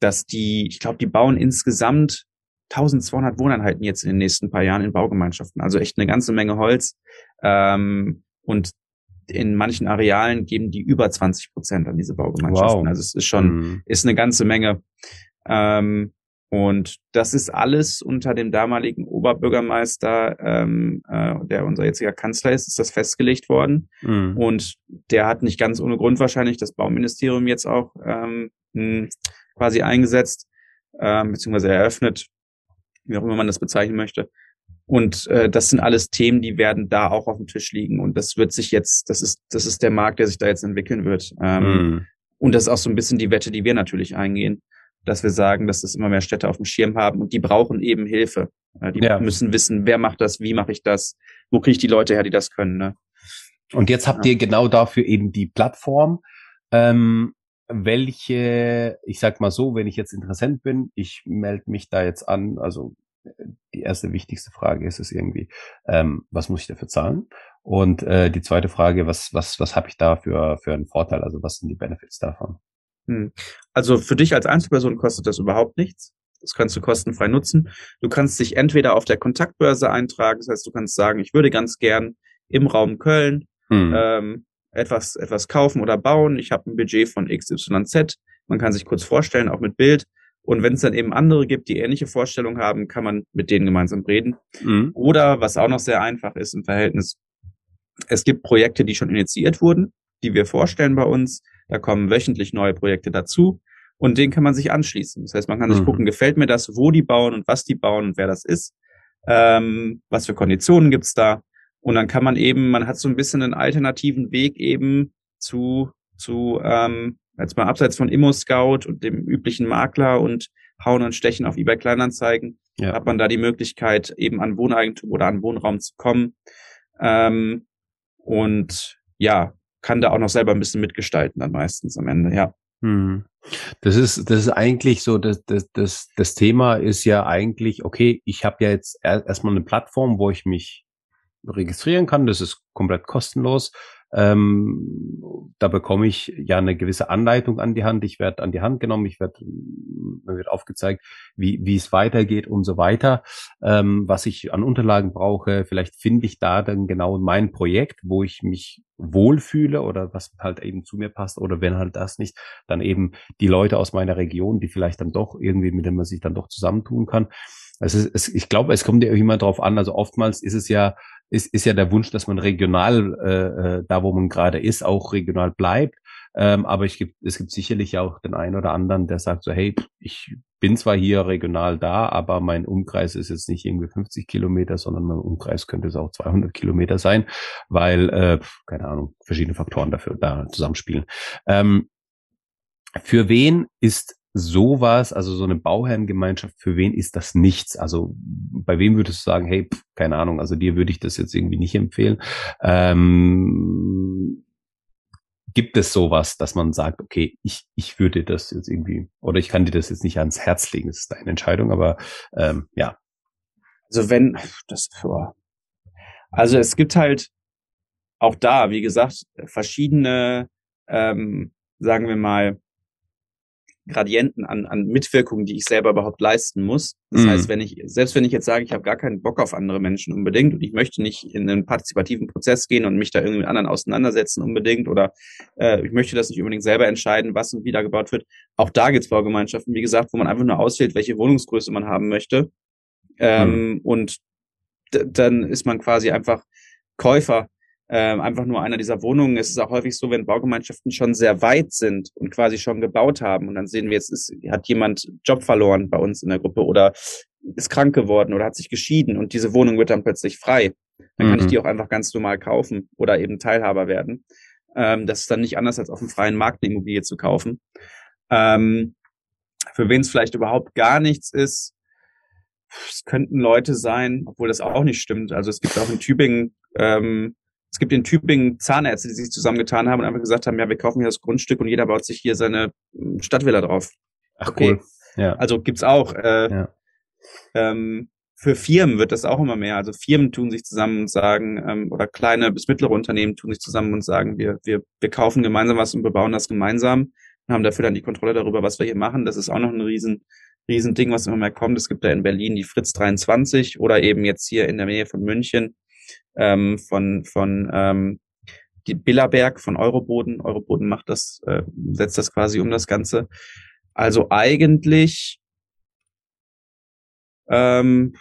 dass die, ich glaube, die bauen insgesamt 1200 Wohneinheiten jetzt in den nächsten paar Jahren in Baugemeinschaften. Also echt eine ganze Menge Holz. Ähm, und in manchen Arealen geben die über 20 Prozent an diese Baugemeinschaften. Wow. Also es ist schon, mhm. ist eine ganze Menge. Ähm, und das ist alles unter dem damaligen Oberbürgermeister, ähm, äh, der unser jetziger Kanzler ist, ist das festgelegt worden. Mhm. Und der hat nicht ganz ohne Grund wahrscheinlich das Bauministerium jetzt auch ähm, quasi eingesetzt, ähm, beziehungsweise eröffnet, wie auch immer man das bezeichnen möchte. Und äh, das sind alles Themen, die werden da auch auf dem Tisch liegen. Und das wird sich jetzt, das ist, das ist der Markt, der sich da jetzt entwickeln wird. Ähm, mhm. Und das ist auch so ein bisschen die Wette, die wir natürlich eingehen dass wir sagen, dass das immer mehr Städte auf dem Schirm haben und die brauchen eben Hilfe. Die ja. müssen wissen, wer macht das, wie mache ich das, wo kriege ich die Leute her, die das können. Ne? Und jetzt habt ja. ihr genau dafür eben die Plattform. Ähm, welche, ich sag mal so, wenn ich jetzt Interessent bin, ich melde mich da jetzt an, also die erste wichtigste Frage ist es irgendwie, ähm, was muss ich dafür zahlen? Und äh, die zweite Frage, was, was, was habe ich da für, für einen Vorteil? Also was sind die Benefits davon? Hm. Also für dich als Einzelperson kostet das überhaupt nichts. Das kannst du kostenfrei nutzen. Du kannst dich entweder auf der Kontaktbörse eintragen, das heißt, du kannst sagen, ich würde ganz gern im Raum Köln hm. ähm, etwas, etwas kaufen oder bauen. Ich habe ein Budget von XYZ. Man kann sich kurz vorstellen, auch mit Bild. Und wenn es dann eben andere gibt, die ähnliche Vorstellungen haben, kann man mit denen gemeinsam reden. Mhm. Oder was auch noch sehr einfach ist im Verhältnis, es gibt Projekte, die schon initiiert wurden, die wir vorstellen bei uns. Da kommen wöchentlich neue Projekte dazu und denen kann man sich anschließen. Das heißt, man kann sich mhm. gucken, gefällt mir das, wo die bauen und was die bauen und wer das ist, ähm, was für Konditionen gibt's da. Und dann kann man eben, man hat so ein bisschen einen alternativen Weg eben zu, zu ähm, jetzt mal abseits von Immo-Scout und dem üblichen Makler und Hauen und Stechen auf eBay Kleinanzeigen, ja. hat man da die Möglichkeit, eben an Wohneigentum oder an Wohnraum zu kommen. Ähm, und ja, kann da auch noch selber ein bisschen mitgestalten dann meistens am Ende, ja. Hm. Das ist, das ist eigentlich so, das, das, das, das Thema ist ja eigentlich, okay, ich habe ja jetzt erstmal eine Plattform, wo ich mich registrieren kann, das ist komplett kostenlos. Ähm, da bekomme ich ja eine gewisse Anleitung an die Hand. Ich werde an die Hand genommen, ich werde, mir wird aufgezeigt, wie, wie es weitergeht und so weiter, ähm, was ich an Unterlagen brauche. Vielleicht finde ich da dann genau mein Projekt, wo ich mich wohlfühle oder was halt eben zu mir passt. Oder wenn halt das nicht, dann eben die Leute aus meiner Region, die vielleicht dann doch irgendwie, mit denen man sich dann doch zusammentun kann. Also es, ich glaube, es kommt ja immer darauf an. Also oftmals ist es ja ist, ist ja der Wunsch, dass man regional, äh, äh, da wo man gerade ist, auch regional bleibt. Ähm, aber ich gibt, es gibt sicherlich auch den einen oder anderen, der sagt so, hey, ich bin zwar hier regional da, aber mein Umkreis ist jetzt nicht irgendwie 50 Kilometer, sondern mein Umkreis könnte es auch 200 Kilometer sein, weil, äh, keine Ahnung, verschiedene Faktoren dafür da zusammenspielen. Ähm, für wen ist sowas, also so eine Bauherrengemeinschaft, für wen ist das nichts? Also bei wem würdest du sagen, hey, pff, keine Ahnung, also dir würde ich das jetzt irgendwie nicht empfehlen. Ähm, gibt es sowas, dass man sagt, okay, ich, ich würde das jetzt irgendwie, oder ich kann dir das jetzt nicht ans Herz legen, das ist deine Entscheidung, aber ähm, ja. Also wenn, das, also es gibt halt auch da, wie gesagt, verschiedene, ähm, sagen wir mal, Gradienten an, an Mitwirkung, die ich selber überhaupt leisten muss. Das mhm. heißt, wenn ich, selbst wenn ich jetzt sage, ich habe gar keinen Bock auf andere Menschen unbedingt und ich möchte nicht in einen partizipativen Prozess gehen und mich da irgendwie mit anderen auseinandersetzen unbedingt oder äh, ich möchte das nicht unbedingt selber entscheiden, was und wie da gebaut wird. Auch da gibt es Baugemeinschaften, wie gesagt, wo man einfach nur auswählt, welche Wohnungsgröße man haben möchte. Ähm, mhm. Und dann ist man quasi einfach Käufer ähm, einfach nur einer dieser Wohnungen. Es ist auch häufig so, wenn Baugemeinschaften schon sehr weit sind und quasi schon gebaut haben und dann sehen wir, jetzt ist, hat jemand Job verloren bei uns in der Gruppe oder ist krank geworden oder hat sich geschieden und diese Wohnung wird dann plötzlich frei. Dann mhm. kann ich mhm. die auch einfach ganz normal kaufen oder eben Teilhaber werden. Ähm, das ist dann nicht anders, als auf dem freien Markt eine Immobilie zu kaufen. Ähm, für wen es vielleicht überhaupt gar nichts ist, es könnten Leute sein, obwohl das auch nicht stimmt. Also es gibt auch in Tübingen ähm, es gibt in Tübingen Zahnärzte, die sich zusammengetan haben und einfach gesagt haben, ja, wir kaufen hier das Grundstück und jeder baut sich hier seine hm, Stadtvilla drauf. Ach okay. cool. Ja. Also gibt's auch. Äh, ja. ähm, für Firmen wird das auch immer mehr. Also Firmen tun sich zusammen und sagen, ähm, oder kleine bis mittlere Unternehmen tun sich zusammen und sagen, wir, wir, wir kaufen gemeinsam was und bebauen das gemeinsam und haben dafür dann die Kontrolle darüber, was wir hier machen. Das ist auch noch ein riesen, riesen Ding, was immer mehr kommt. Es gibt da in Berlin die Fritz 23 oder eben jetzt hier in der Nähe von München ähm, von, von ähm, die Billerberg von Euroboden. Euroboden macht das, äh, setzt das quasi um das Ganze. Also eigentlich ähm,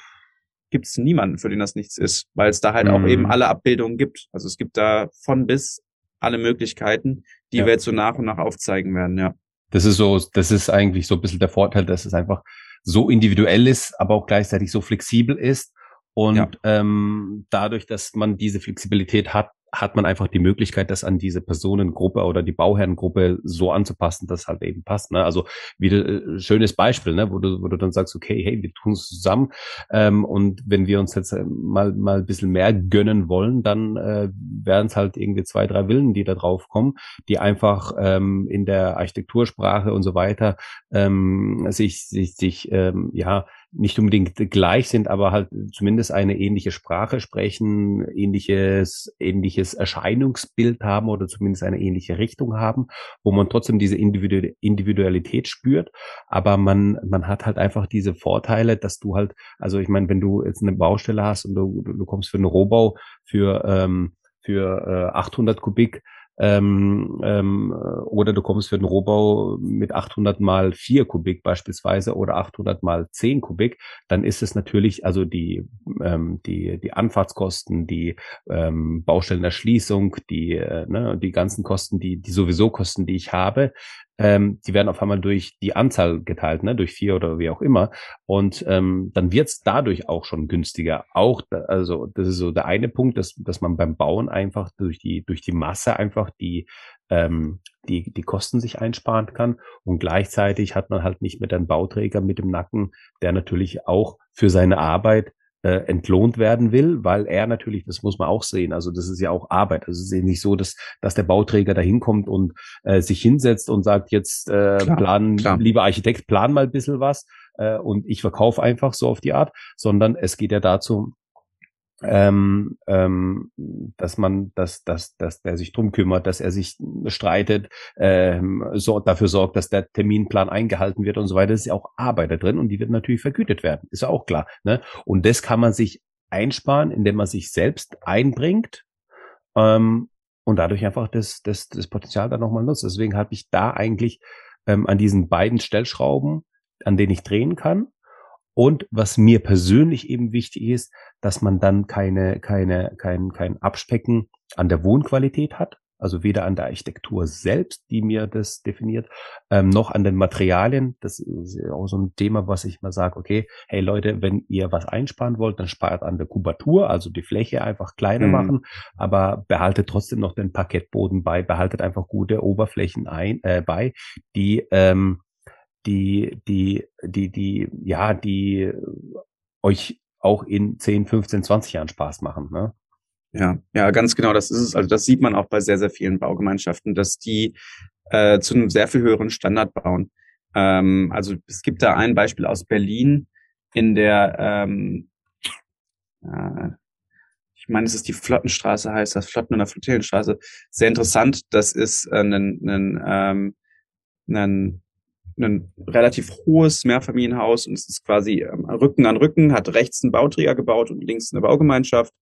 gibt es niemanden, für den das nichts ist, weil es da halt mhm. auch eben alle Abbildungen gibt. Also es gibt da von bis alle Möglichkeiten, die ja. wir jetzt so nach und nach aufzeigen werden, ja. Das ist so, das ist eigentlich so ein bisschen der Vorteil, dass es einfach so individuell ist, aber auch gleichzeitig so flexibel ist und ja. ähm, dadurch, dass man diese Flexibilität hat, hat man einfach die Möglichkeit, das an diese Personengruppe oder die Bauherrengruppe so anzupassen, dass halt eben passt. Ne? Also wie äh, schönes Beispiel, ne? wo du, wo du dann sagst, okay, hey, wir tun es zusammen ähm, und wenn wir uns jetzt äh, mal mal ein bisschen mehr gönnen wollen, dann äh, werden es halt irgendwie zwei, drei Villen, die da drauf kommen, die einfach ähm, in der Architektursprache und so weiter ähm, sich sich sich ähm, ja nicht unbedingt gleich sind, aber halt zumindest eine ähnliche Sprache sprechen, ähnliches, ähnliches Erscheinungsbild haben oder zumindest eine ähnliche Richtung haben, wo man trotzdem diese Individualität spürt. Aber man, man hat halt einfach diese Vorteile, dass du halt, also ich meine, wenn du jetzt eine Baustelle hast und du, du kommst für einen Rohbau für, ähm, für äh, 800 Kubik, ähm, ähm, oder du kommst für den Rohbau mit 800 mal 4 Kubik beispielsweise oder 800 mal 10 Kubik, dann ist es natürlich, also die, ähm, die, die Anfahrtskosten, die ähm, Baustellenerschließung, die, äh, ne, die ganzen Kosten, die, die sowieso Kosten, die ich habe, ähm, die werden auf einmal durch die Anzahl geteilt, ne, durch vier oder wie auch immer. Und ähm, dann wird's dadurch auch schon günstiger. Auch, also das ist so der eine Punkt, dass, dass man beim Bauen einfach durch die, durch die Masse einfach die, ähm, die, die Kosten sich einsparen kann. Und gleichzeitig hat man halt nicht mehr den Bauträger mit dem Nacken, der natürlich auch für seine Arbeit äh, entlohnt werden will, weil er natürlich, das muss man auch sehen, also das ist ja auch Arbeit. Also es ist ja nicht so, dass, dass der Bauträger da hinkommt und äh, sich hinsetzt und sagt, jetzt äh, klar, plan, klar. lieber Architekt, plan mal ein bisschen was äh, und ich verkaufe einfach so auf die Art, sondern es geht ja dazu, ähm, ähm, dass man, dass, dass, dass der sich drum kümmert, dass er sich streitet, ähm, so dafür sorgt, dass der Terminplan eingehalten wird und so weiter. Das ist ja auch Arbeit da drin und die wird natürlich vergütet werden, ist ja auch klar. Ne? Und das kann man sich einsparen, indem man sich selbst einbringt ähm, und dadurch einfach das, das, das Potenzial dann nochmal nutzt. Deswegen habe ich da eigentlich ähm, an diesen beiden Stellschrauben, an denen ich drehen kann, und was mir persönlich eben wichtig ist, dass man dann keine, keine, kein, kein Abspecken an der Wohnqualität hat. Also weder an der Architektur selbst, die mir das definiert, ähm, noch an den Materialien. Das ist auch so ein Thema, was ich mal sage, okay, hey Leute, wenn ihr was einsparen wollt, dann spart an der Kubatur, also die Fläche einfach kleiner mhm. machen, aber behaltet trotzdem noch den Parkettboden bei, behaltet einfach gute Oberflächen ein, äh, bei, die ähm, die, die, die, die, ja, die euch auch in 10, 15, 20 Jahren Spaß machen. Ne? Ja, ja, ganz genau. Das ist es. Also das sieht man auch bei sehr, sehr vielen Baugemeinschaften, dass die äh, zu einem sehr viel höheren Standard bauen. Ähm, also es gibt da ein Beispiel aus Berlin in der, ähm, äh, ich meine, es ist die Flottenstraße, heißt das, Flotten- oder Flottillenstraße. Sehr interessant. Das ist äh, ein, ein, ähm, ein ein relativ hohes Mehrfamilienhaus und es ist quasi ähm, Rücken an Rücken, hat rechts einen Bauträger gebaut und links eine Baugemeinschaft.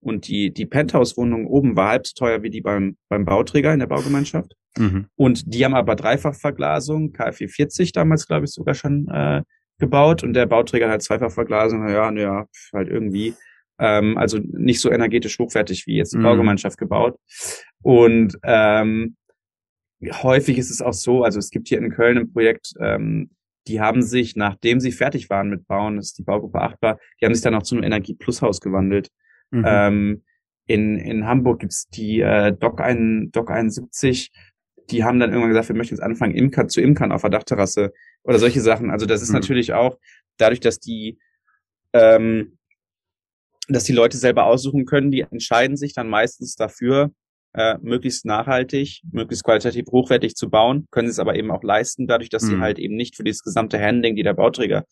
Und die, die Penthouse-Wohnung oben war halb so teuer wie die beim, beim Bauträger in der Baugemeinschaft. Mhm. Und die haben aber Dreifachverglasung, KfW 40 damals, glaube ich, sogar schon äh, gebaut. Und der Bauträger hat Zweifachverglasung, naja, naja, halt irgendwie. Ähm, also nicht so energetisch hochwertig wie jetzt die mhm. Baugemeinschaft gebaut. Und ähm, häufig ist es auch so, also es gibt hier in Köln ein Projekt, ähm, die haben sich, nachdem sie fertig waren mit Bauen, das ist die Baugruppe 8 war, die haben sich dann auch zu einem Energie-Plus-Haus gewandelt. Mhm. Ähm, in, in Hamburg gibt's die äh, Doc, ein, Doc 71, die haben dann irgendwann gesagt, wir möchten jetzt anfangen, Imker zu imkern auf der Dachterrasse oder solche Sachen. Also das ist mhm. natürlich auch dadurch, dass die ähm, dass die Leute selber aussuchen können, die entscheiden sich dann meistens dafür, äh, möglichst nachhaltig, möglichst qualitativ hochwertig zu bauen, können sie es aber eben auch leisten, dadurch, dass mhm. sie halt eben nicht für dieses gesamte Handling, die der Bauträger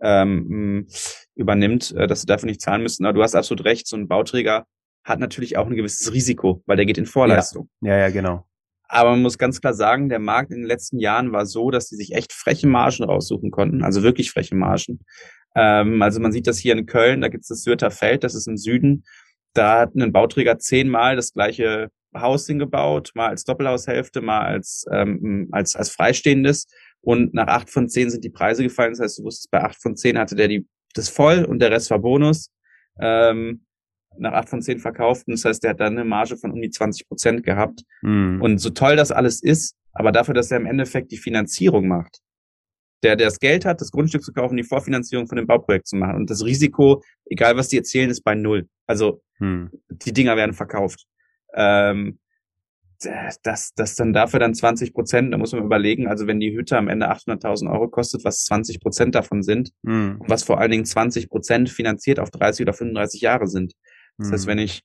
ähm, übernimmt, äh, dass sie dafür nicht zahlen müssen. Aber du hast absolut recht, so ein Bauträger hat natürlich auch ein gewisses Risiko, weil der geht in Vorleistung. Ja, ja, ja genau. Aber man muss ganz klar sagen, der Markt in den letzten Jahren war so, dass die sich echt freche Margen raussuchen konnten, also wirklich freche Margen. Ähm, also man sieht das hier in Köln, da gibt es das Sürter Feld, das ist im Süden. Da hat ein Bauträger zehnmal das gleiche Haus hingebaut, mal als Doppelhaushälfte, mal als, ähm, als, als freistehendes. Und nach acht von zehn sind die Preise gefallen. Das heißt, du wusstest, bei acht von zehn hatte der die, das voll und der Rest war Bonus. Ähm, nach acht von zehn verkauften. Das heißt, der hat dann eine Marge von um die 20 Prozent gehabt. Mhm. Und so toll das alles ist, aber dafür, dass er im Endeffekt die Finanzierung macht, der, der das Geld hat, das Grundstück zu kaufen, die Vorfinanzierung von dem Bauprojekt zu machen. Und das Risiko, egal was die erzählen, ist bei null. Also hm. die Dinger werden verkauft. Ähm, das, das dann dafür dann 20 Prozent, da muss man überlegen, also wenn die Hütte am Ende 800.000 Euro kostet, was 20 Prozent davon sind, mhm. was vor allen Dingen 20 Prozent finanziert auf 30 oder 35 Jahre sind. Das mhm. heißt, wenn ich,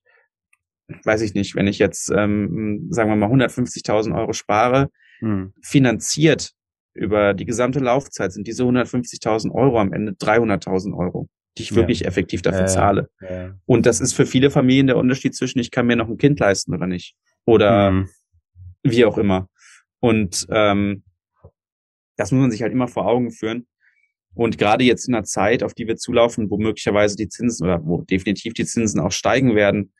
weiß ich nicht, wenn ich jetzt, ähm, sagen wir mal, 150.000 Euro spare, mhm. finanziert über die gesamte Laufzeit sind diese 150.000 Euro am Ende 300.000 Euro die ich wirklich effektiv dafür ja, zahle. Ja. Und das ist für viele Familien der Unterschied zwischen, ich kann mir noch ein Kind leisten oder nicht. Oder mhm. wie auch immer. Und ähm, das muss man sich halt immer vor Augen führen. Und gerade jetzt in einer Zeit, auf die wir zulaufen, wo möglicherweise die Zinsen oder wo definitiv die Zinsen auch steigen werden,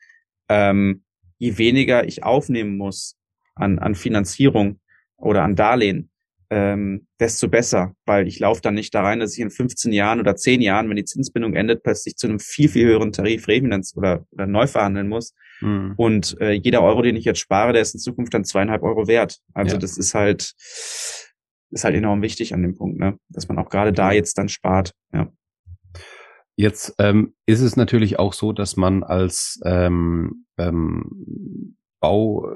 ähm, je weniger ich aufnehmen muss, an, an Finanzierung oder an Darlehen, ähm, desto besser, weil ich laufe dann nicht da rein, dass ich in 15 Jahren oder 10 Jahren, wenn die Zinsbindung endet, plötzlich zu einem viel, viel höheren Tarif refinanz oder, oder neu verhandeln muss. Mhm. Und äh, jeder Euro, den ich jetzt spare, der ist in Zukunft dann zweieinhalb Euro wert. Also ja. das ist halt, ist halt enorm wichtig an dem Punkt, ne? dass man auch gerade da jetzt dann spart. Ja. Jetzt ähm, ist es natürlich auch so, dass man als ähm, ähm, Bau,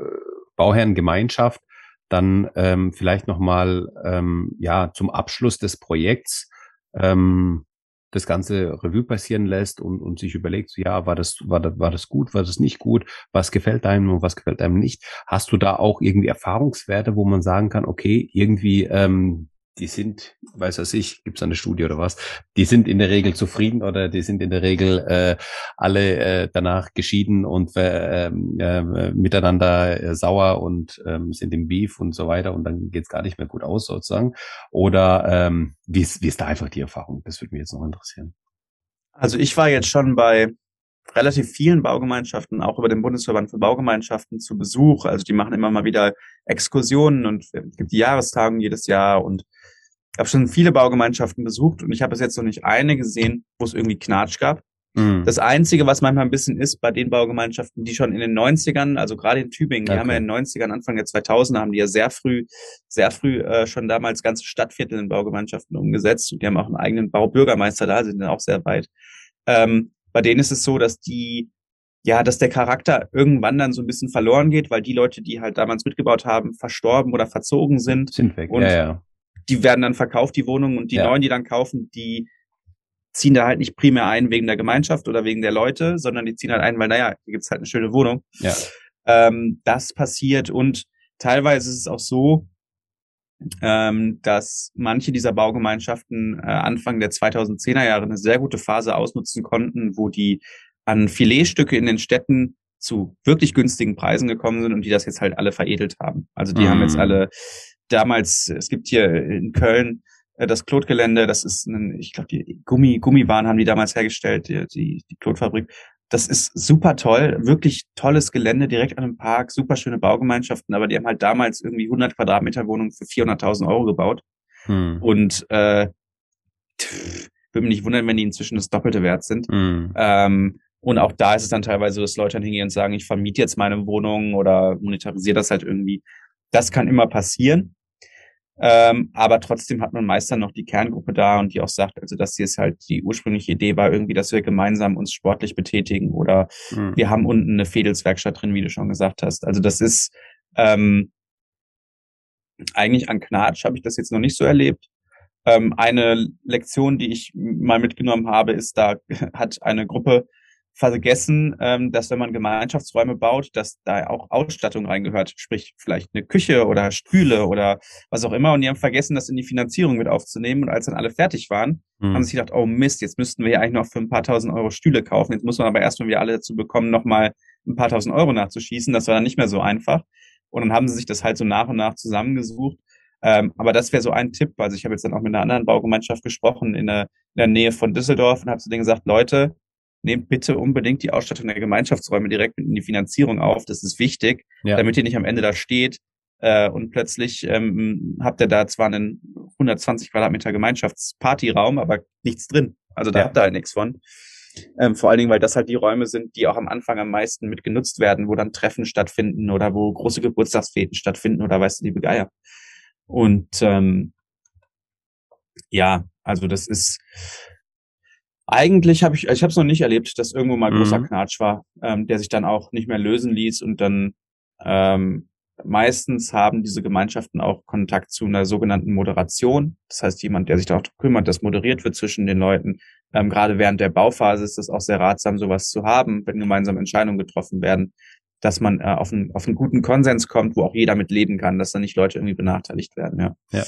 Bauherrengemeinschaft dann ähm, vielleicht nochmal ähm, ja, zum Abschluss des Projekts ähm, das ganze Revue passieren lässt und, und sich überlegt, ja, war das, war das, war das gut, war das nicht gut, was gefällt einem und was gefällt einem nicht. Hast du da auch irgendwie Erfahrungswerte, wo man sagen kann, okay, irgendwie ähm, die sind, weiß was ich, gibt es eine Studie oder was, die sind in der Regel zufrieden oder die sind in der Regel äh, alle äh, danach geschieden und äh, äh, miteinander äh, sauer und äh, sind im Beef und so weiter und dann geht's gar nicht mehr gut aus sozusagen. Oder ähm, wie, ist, wie ist da einfach die Erfahrung? Das würde mich jetzt noch interessieren. Also ich war jetzt schon bei relativ vielen Baugemeinschaften, auch über den Bundesverband für Baugemeinschaften zu Besuch. Also die machen immer mal wieder Exkursionen und es gibt die Jahrestagen jedes Jahr und ich habe schon viele Baugemeinschaften besucht und ich habe bis jetzt noch nicht eine gesehen, wo es irgendwie Knatsch gab. Mhm. Das Einzige, was manchmal ein bisschen ist bei den Baugemeinschaften, die schon in den 90ern, also gerade in Tübingen, die okay. haben ja in den 90ern, Anfang der 2000er, haben die ja sehr früh, sehr früh äh, schon damals ganze Stadtviertel in Baugemeinschaften umgesetzt und die haben auch einen eigenen Baubürgermeister da, sind dann auch sehr weit. Ähm, bei denen ist es so, dass die ja, dass der Charakter irgendwann dann so ein bisschen verloren geht, weil die Leute, die halt damals mitgebaut haben, verstorben oder verzogen sind. Sind weg, und ja, ja die werden dann verkauft, die Wohnungen, und die ja. neuen, die dann kaufen, die ziehen da halt nicht primär ein wegen der Gemeinschaft oder wegen der Leute, sondern die ziehen halt ein, weil, naja, hier gibt's halt eine schöne Wohnung. Ja. Ähm, das passiert und teilweise ist es auch so, ähm, dass manche dieser Baugemeinschaften äh, Anfang der 2010er Jahre eine sehr gute Phase ausnutzen konnten, wo die an Filetstücke in den Städten zu wirklich günstigen Preisen gekommen sind und die das jetzt halt alle veredelt haben. Also die mm. haben jetzt mhm. alle damals, es gibt hier in Köln äh, das Klotgelände, das ist ein, ich glaube, die Gummi, Gummiwaren haben die damals hergestellt, die, die, die Klotfabrik. Das ist super toll, wirklich tolles Gelände direkt an einem Park, super schöne Baugemeinschaften, aber die haben halt damals irgendwie 100 Quadratmeter Wohnungen für 400.000 Euro gebaut. Hm. Und äh, würde mich nicht wundern, wenn die inzwischen das Doppelte wert sind. Hm. Ähm, und auch da ist es dann teilweise so, dass Leute dann hingehen und sagen, ich vermiete jetzt meine Wohnung oder monetarisiere das halt irgendwie. Das kann immer passieren. Ähm, aber trotzdem hat man meist dann noch die Kerngruppe da und die auch sagt, also das hier ist halt die ursprüngliche Idee war irgendwie, dass wir gemeinsam uns sportlich betätigen oder mhm. wir haben unten eine Fädelswerkstatt drin, wie du schon gesagt hast. Also das ist ähm, eigentlich an Knatsch habe ich das jetzt noch nicht so erlebt. Ähm, eine Lektion, die ich mal mitgenommen habe, ist, da hat eine Gruppe vergessen, ähm, dass wenn man Gemeinschaftsräume baut, dass da auch Ausstattung reingehört, sprich vielleicht eine Küche oder Stühle oder was auch immer. Und die haben vergessen, das in die Finanzierung mit aufzunehmen. Und als dann alle fertig waren, mhm. haben sie gedacht, oh Mist, jetzt müssten wir ja eigentlich noch für ein paar tausend Euro Stühle kaufen. Jetzt muss man aber erst, wenn wir alle dazu bekommen, nochmal ein paar tausend Euro nachzuschießen. Das war dann nicht mehr so einfach. Und dann haben sie sich das halt so nach und nach zusammengesucht. Ähm, aber das wäre so ein Tipp. Also ich habe jetzt dann auch mit einer anderen Baugemeinschaft gesprochen in der, in der Nähe von Düsseldorf und habe zu denen gesagt, Leute, nehmt bitte unbedingt die Ausstattung der Gemeinschaftsräume direkt in die Finanzierung auf. Das ist wichtig, ja. damit ihr nicht am Ende da steht äh, und plötzlich ähm, habt ihr da zwar einen 120 Quadratmeter Gemeinschaftspartyraum, aber nichts drin. Also da ja. habt ihr halt nichts von. Ähm, vor allen Dingen, weil das halt die Räume sind, die auch am Anfang am meisten mit genutzt werden, wo dann Treffen stattfinden oder wo große Geburtstagsfäden stattfinden oder weißt du, liebe Geier. Und ähm, ja, also das ist eigentlich habe ich, ich habe es noch nicht erlebt, dass irgendwo mal mhm. großer Knatsch war, ähm, der sich dann auch nicht mehr lösen ließ und dann ähm, meistens haben diese Gemeinschaften auch Kontakt zu einer sogenannten Moderation. Das heißt, jemand, der sich darum kümmert, dass moderiert wird zwischen den Leuten. Ähm, gerade während der Bauphase ist es auch sehr ratsam, sowas zu haben, wenn gemeinsam Entscheidungen getroffen werden, dass man äh, auf, einen, auf einen guten Konsens kommt, wo auch jeder mit leben kann, dass da nicht Leute irgendwie benachteiligt werden. Ja. ja.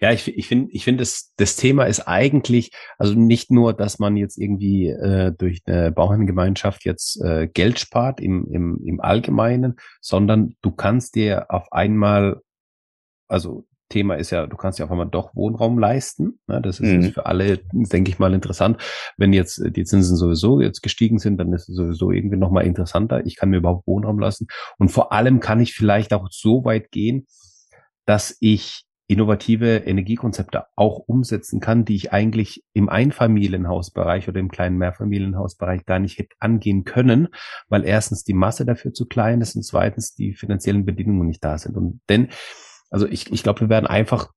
Ja, ich, ich finde, ich finde, das, das Thema ist eigentlich, also nicht nur, dass man jetzt irgendwie äh, durch eine Bauerngemeinschaft jetzt äh, Geld spart im, im, im Allgemeinen, sondern du kannst dir auf einmal, also Thema ist ja, du kannst ja auf einmal doch Wohnraum leisten. Ne? Das ist mhm. für alle, denke ich mal, interessant. Wenn jetzt die Zinsen sowieso jetzt gestiegen sind, dann ist es sowieso irgendwie nochmal interessanter. Ich kann mir überhaupt Wohnraum lassen. Und vor allem kann ich vielleicht auch so weit gehen, dass ich innovative Energiekonzepte auch umsetzen kann, die ich eigentlich im Einfamilienhausbereich oder im kleinen Mehrfamilienhausbereich gar nicht hätte angehen können, weil erstens die Masse dafür zu klein ist und zweitens die finanziellen Bedingungen nicht da sind. Und denn, also ich, ich glaube, wir werden einfach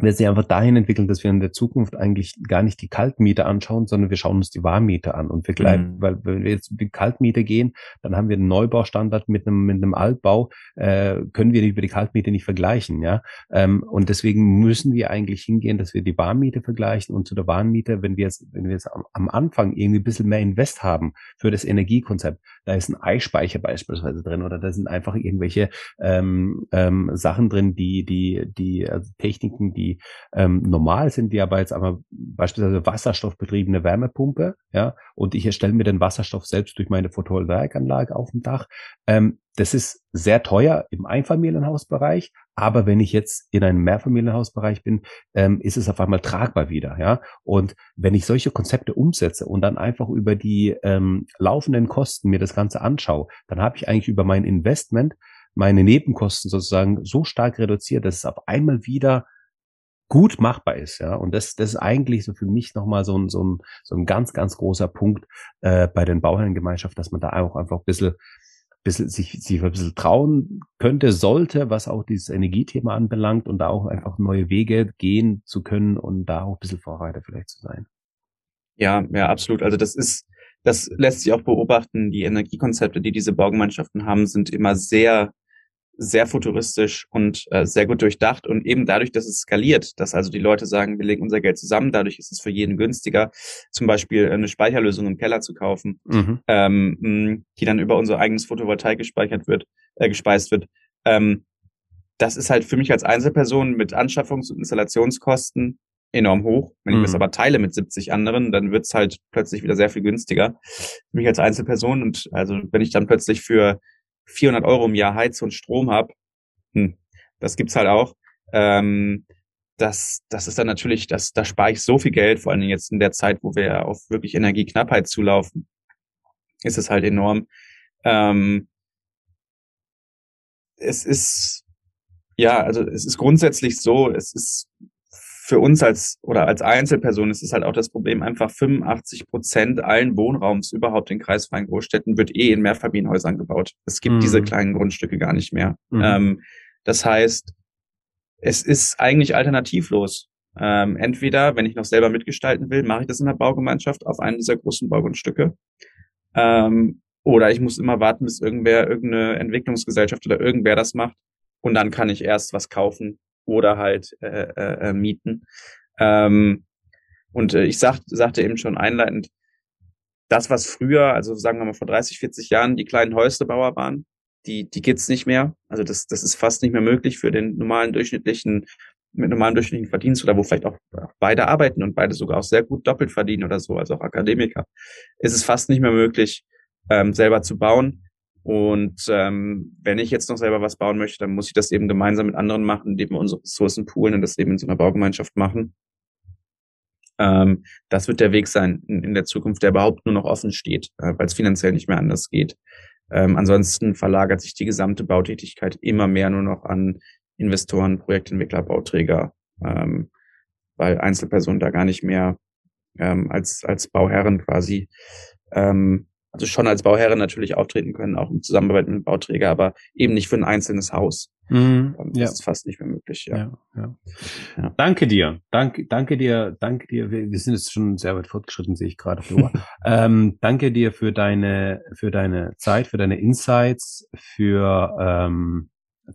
wir sie einfach dahin entwickeln, dass wir in der Zukunft eigentlich gar nicht die Kaltmiete anschauen, sondern wir schauen uns die Warmmiete an. Und wir bleiben, mhm. weil wenn wir jetzt die Kaltmiete gehen, dann haben wir einen Neubaustandard mit einem, mit einem Altbau, äh, können wir über die Kaltmiete nicht vergleichen, ja. Ähm, und deswegen müssen wir eigentlich hingehen, dass wir die Warmmiete vergleichen und zu der Warmmiete, wenn wir jetzt, wenn wir jetzt am, am Anfang irgendwie ein bisschen mehr Invest haben für das Energiekonzept, da ist ein Eispeicher beispielsweise drin oder da sind einfach irgendwelche ähm, ähm, Sachen drin, die, die, die, also Techniken, die die ähm, normal sind, die aber jetzt aber beispielsweise wasserstoffbetriebene Wärmepumpe, ja, und ich erstelle mir den Wasserstoff selbst durch meine Photovoltaikanlage auf dem Dach. Ähm, das ist sehr teuer im Einfamilienhausbereich, aber wenn ich jetzt in einem Mehrfamilienhausbereich bin, ähm, ist es auf einmal tragbar wieder, ja. Und wenn ich solche Konzepte umsetze und dann einfach über die ähm, laufenden Kosten mir das Ganze anschaue, dann habe ich eigentlich über mein Investment meine Nebenkosten sozusagen so stark reduziert, dass es auf einmal wieder gut machbar ist, ja. Und das, das ist eigentlich so für mich nochmal so ein, so ein, so ein ganz, ganz großer Punkt äh, bei den Bauherrengemeinschaften, dass man da auch einfach ein bisschen, bisschen sich, sich ein bisschen trauen könnte, sollte, was auch dieses Energiethema anbelangt und da auch einfach neue Wege gehen zu können und da auch ein bisschen Vorreiter vielleicht zu sein. Ja, ja, absolut. Also das ist, das lässt sich auch beobachten. Die Energiekonzepte, die diese Baugemeinschaften haben, sind immer sehr sehr futuristisch und äh, sehr gut durchdacht und eben dadurch, dass es skaliert, dass also die Leute sagen, wir legen unser Geld zusammen, dadurch ist es für jeden günstiger, zum Beispiel eine Speicherlösung im Keller zu kaufen, mhm. ähm, die dann über unser eigenes Photovoltaik gespeichert wird, äh, gespeist wird. Ähm, das ist halt für mich als Einzelperson mit Anschaffungs- und Installationskosten enorm hoch. Wenn ich das mhm. aber teile mit 70 anderen, dann wird's halt plötzlich wieder sehr viel günstiger. Für mich als Einzelperson und also wenn ich dann plötzlich für 400 Euro im Jahr Heiz und Strom habe, hm, das gibt's halt auch. Ähm, das, das ist dann natürlich, das, da spare ich so viel Geld, vor allem jetzt in der Zeit, wo wir auf wirklich Energieknappheit zulaufen, ist es halt enorm. Ähm, es ist, ja, also es ist grundsätzlich so, es ist für uns als oder als Einzelperson ist es halt auch das Problem, einfach 85 Prozent allen Wohnraums überhaupt in kreisfreien Großstädten wird eh in Mehrfamilienhäusern gebaut. Es gibt mhm. diese kleinen Grundstücke gar nicht mehr. Mhm. Ähm, das heißt, es ist eigentlich alternativlos. Ähm, entweder, wenn ich noch selber mitgestalten will, mache ich das in der Baugemeinschaft auf einem dieser großen Baugrundstücke. Ähm, oder ich muss immer warten, bis irgendwer, irgendeine Entwicklungsgesellschaft oder irgendwer das macht. Und dann kann ich erst was kaufen, oder halt äh, äh, äh, mieten. Ähm, und äh, ich sag, sagte eben schon einleitend, das, was früher, also sagen wir mal vor 30, 40 Jahren die kleinen Häuslebauer waren, die, die gibt's nicht mehr. Also das, das ist fast nicht mehr möglich für den normalen durchschnittlichen, mit normalem durchschnittlichen Verdienst oder wo vielleicht auch beide arbeiten und beide sogar auch sehr gut doppelt verdienen oder so, also auch Akademiker, ist es fast nicht mehr möglich, ähm, selber zu bauen. Und ähm, wenn ich jetzt noch selber was bauen möchte, dann muss ich das eben gemeinsam mit anderen machen, indem wir unsere Ressourcen poolen und das eben in so einer Baugemeinschaft machen. Ähm, das wird der Weg sein in, in der Zukunft, der überhaupt nur noch offen steht, äh, weil es finanziell nicht mehr anders geht. Ähm, ansonsten verlagert sich die gesamte Bautätigkeit immer mehr nur noch an Investoren, Projektentwickler, Bauträger, ähm, weil Einzelpersonen da gar nicht mehr ähm, als, als Bauherren quasi ähm, also schon als Bauherren natürlich auftreten können, auch in Zusammenarbeit mit dem Bauträger, aber eben nicht für ein einzelnes Haus. Mhm, das ja. ist fast nicht mehr möglich. Ja. Ja, ja. ja. Danke dir, danke, danke dir, danke dir. Wir, wir sind jetzt schon sehr weit fortgeschritten, sehe ich gerade ähm, danke dir für deine, für deine Zeit, für deine Insights, für ähm,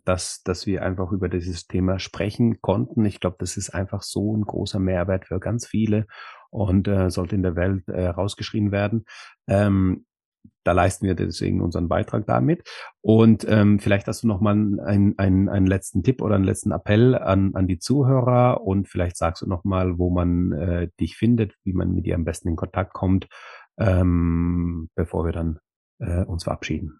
dass, dass wir einfach über dieses Thema sprechen konnten. Ich glaube, das ist einfach so ein großer Mehrwert für ganz viele und äh, sollte in der Welt äh, rausgeschrien werden. Ähm, da leisten wir deswegen unseren Beitrag damit. Und ähm, vielleicht hast du noch mal einen, einen, einen letzten Tipp oder einen letzten Appell an, an die Zuhörer und vielleicht sagst du noch mal, wo man äh, dich findet, wie man mit dir am besten in Kontakt kommt, ähm, bevor wir dann äh, uns verabschieden.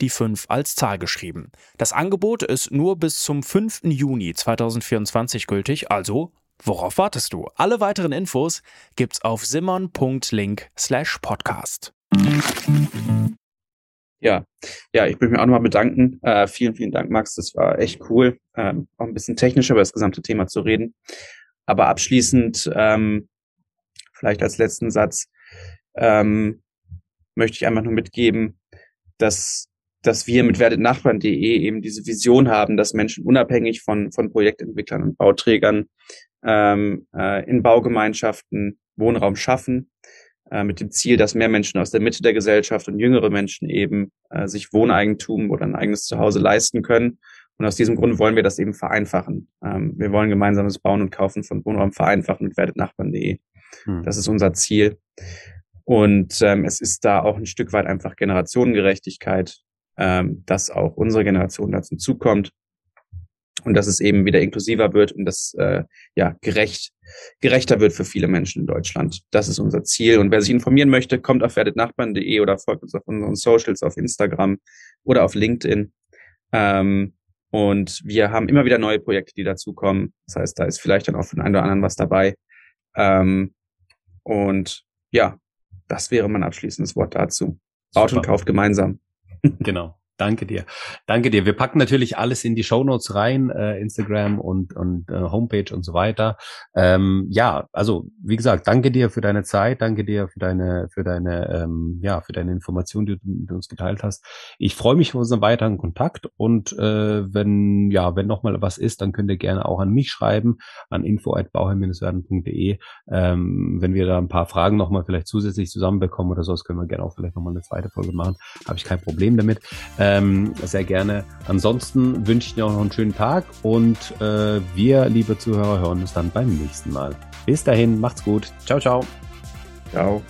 die 5 als Zahl geschrieben. Das Angebot ist nur bis zum 5. Juni 2024 gültig, also worauf wartest du? Alle weiteren Infos gibt's auf simon.link slash podcast. Ja, ja, ich möchte mich auch nochmal bedanken. Äh, vielen, vielen Dank, Max. Das war echt cool. Ähm, auch ein bisschen technisch über das gesamte Thema zu reden. Aber abschließend, ähm, vielleicht als letzten Satz, ähm, möchte ich einfach nur mitgeben, dass dass wir mit werdetnachbarn.de eben diese Vision haben, dass Menschen unabhängig von, von Projektentwicklern und Bauträgern ähm, äh, in Baugemeinschaften Wohnraum schaffen, äh, mit dem Ziel, dass mehr Menschen aus der Mitte der Gesellschaft und jüngere Menschen eben äh, sich Wohneigentum oder ein eigenes Zuhause leisten können. Und aus diesem Grund wollen wir das eben vereinfachen. Ähm, wir wollen gemeinsames Bauen und Kaufen von Wohnraum vereinfachen mit werdetnachbarn.de. Hm. Das ist unser Ziel. Und ähm, es ist da auch ein Stück weit einfach Generationengerechtigkeit, ähm, dass auch unsere Generation dazu zukommt und dass es eben wieder inklusiver wird und das äh, ja gerecht gerechter wird für viele Menschen in Deutschland. Das ist unser Ziel. Und wer sich informieren möchte, kommt auf werdetnachbarn.de oder folgt uns auf unseren Socials auf Instagram oder auf LinkedIn. Ähm, und wir haben immer wieder neue Projekte, die dazukommen. Das heißt, da ist vielleicht dann auch für den einen oder anderen was dabei. Ähm, und ja, das wäre mein abschließendes Wort dazu. Baut und kauft gemeinsam. Genau. Danke dir. Danke dir. Wir packen natürlich alles in die Show Notes rein, äh, Instagram und, und äh, Homepage und so weiter. Ähm, ja, also wie gesagt, danke dir für deine Zeit, danke dir für deine, für deine, ähm, ja, für deine Informationen, die du mit uns geteilt hast. Ich freue mich auf unseren weiteren Kontakt und äh, wenn, ja, wenn nochmal was ist, dann könnt ihr gerne auch an mich schreiben, an info.bauherr-werden.de. Ähm, wenn wir da ein paar Fragen nochmal vielleicht zusätzlich zusammenbekommen oder so, das können wir gerne auch vielleicht nochmal eine zweite Folge machen. Habe ich kein Problem damit. Äh, ähm, sehr gerne. Ansonsten wünsche ich dir auch noch einen schönen Tag und äh, wir, liebe Zuhörer, hören uns dann beim nächsten Mal. Bis dahin, macht's gut. Ciao, ciao. Ciao.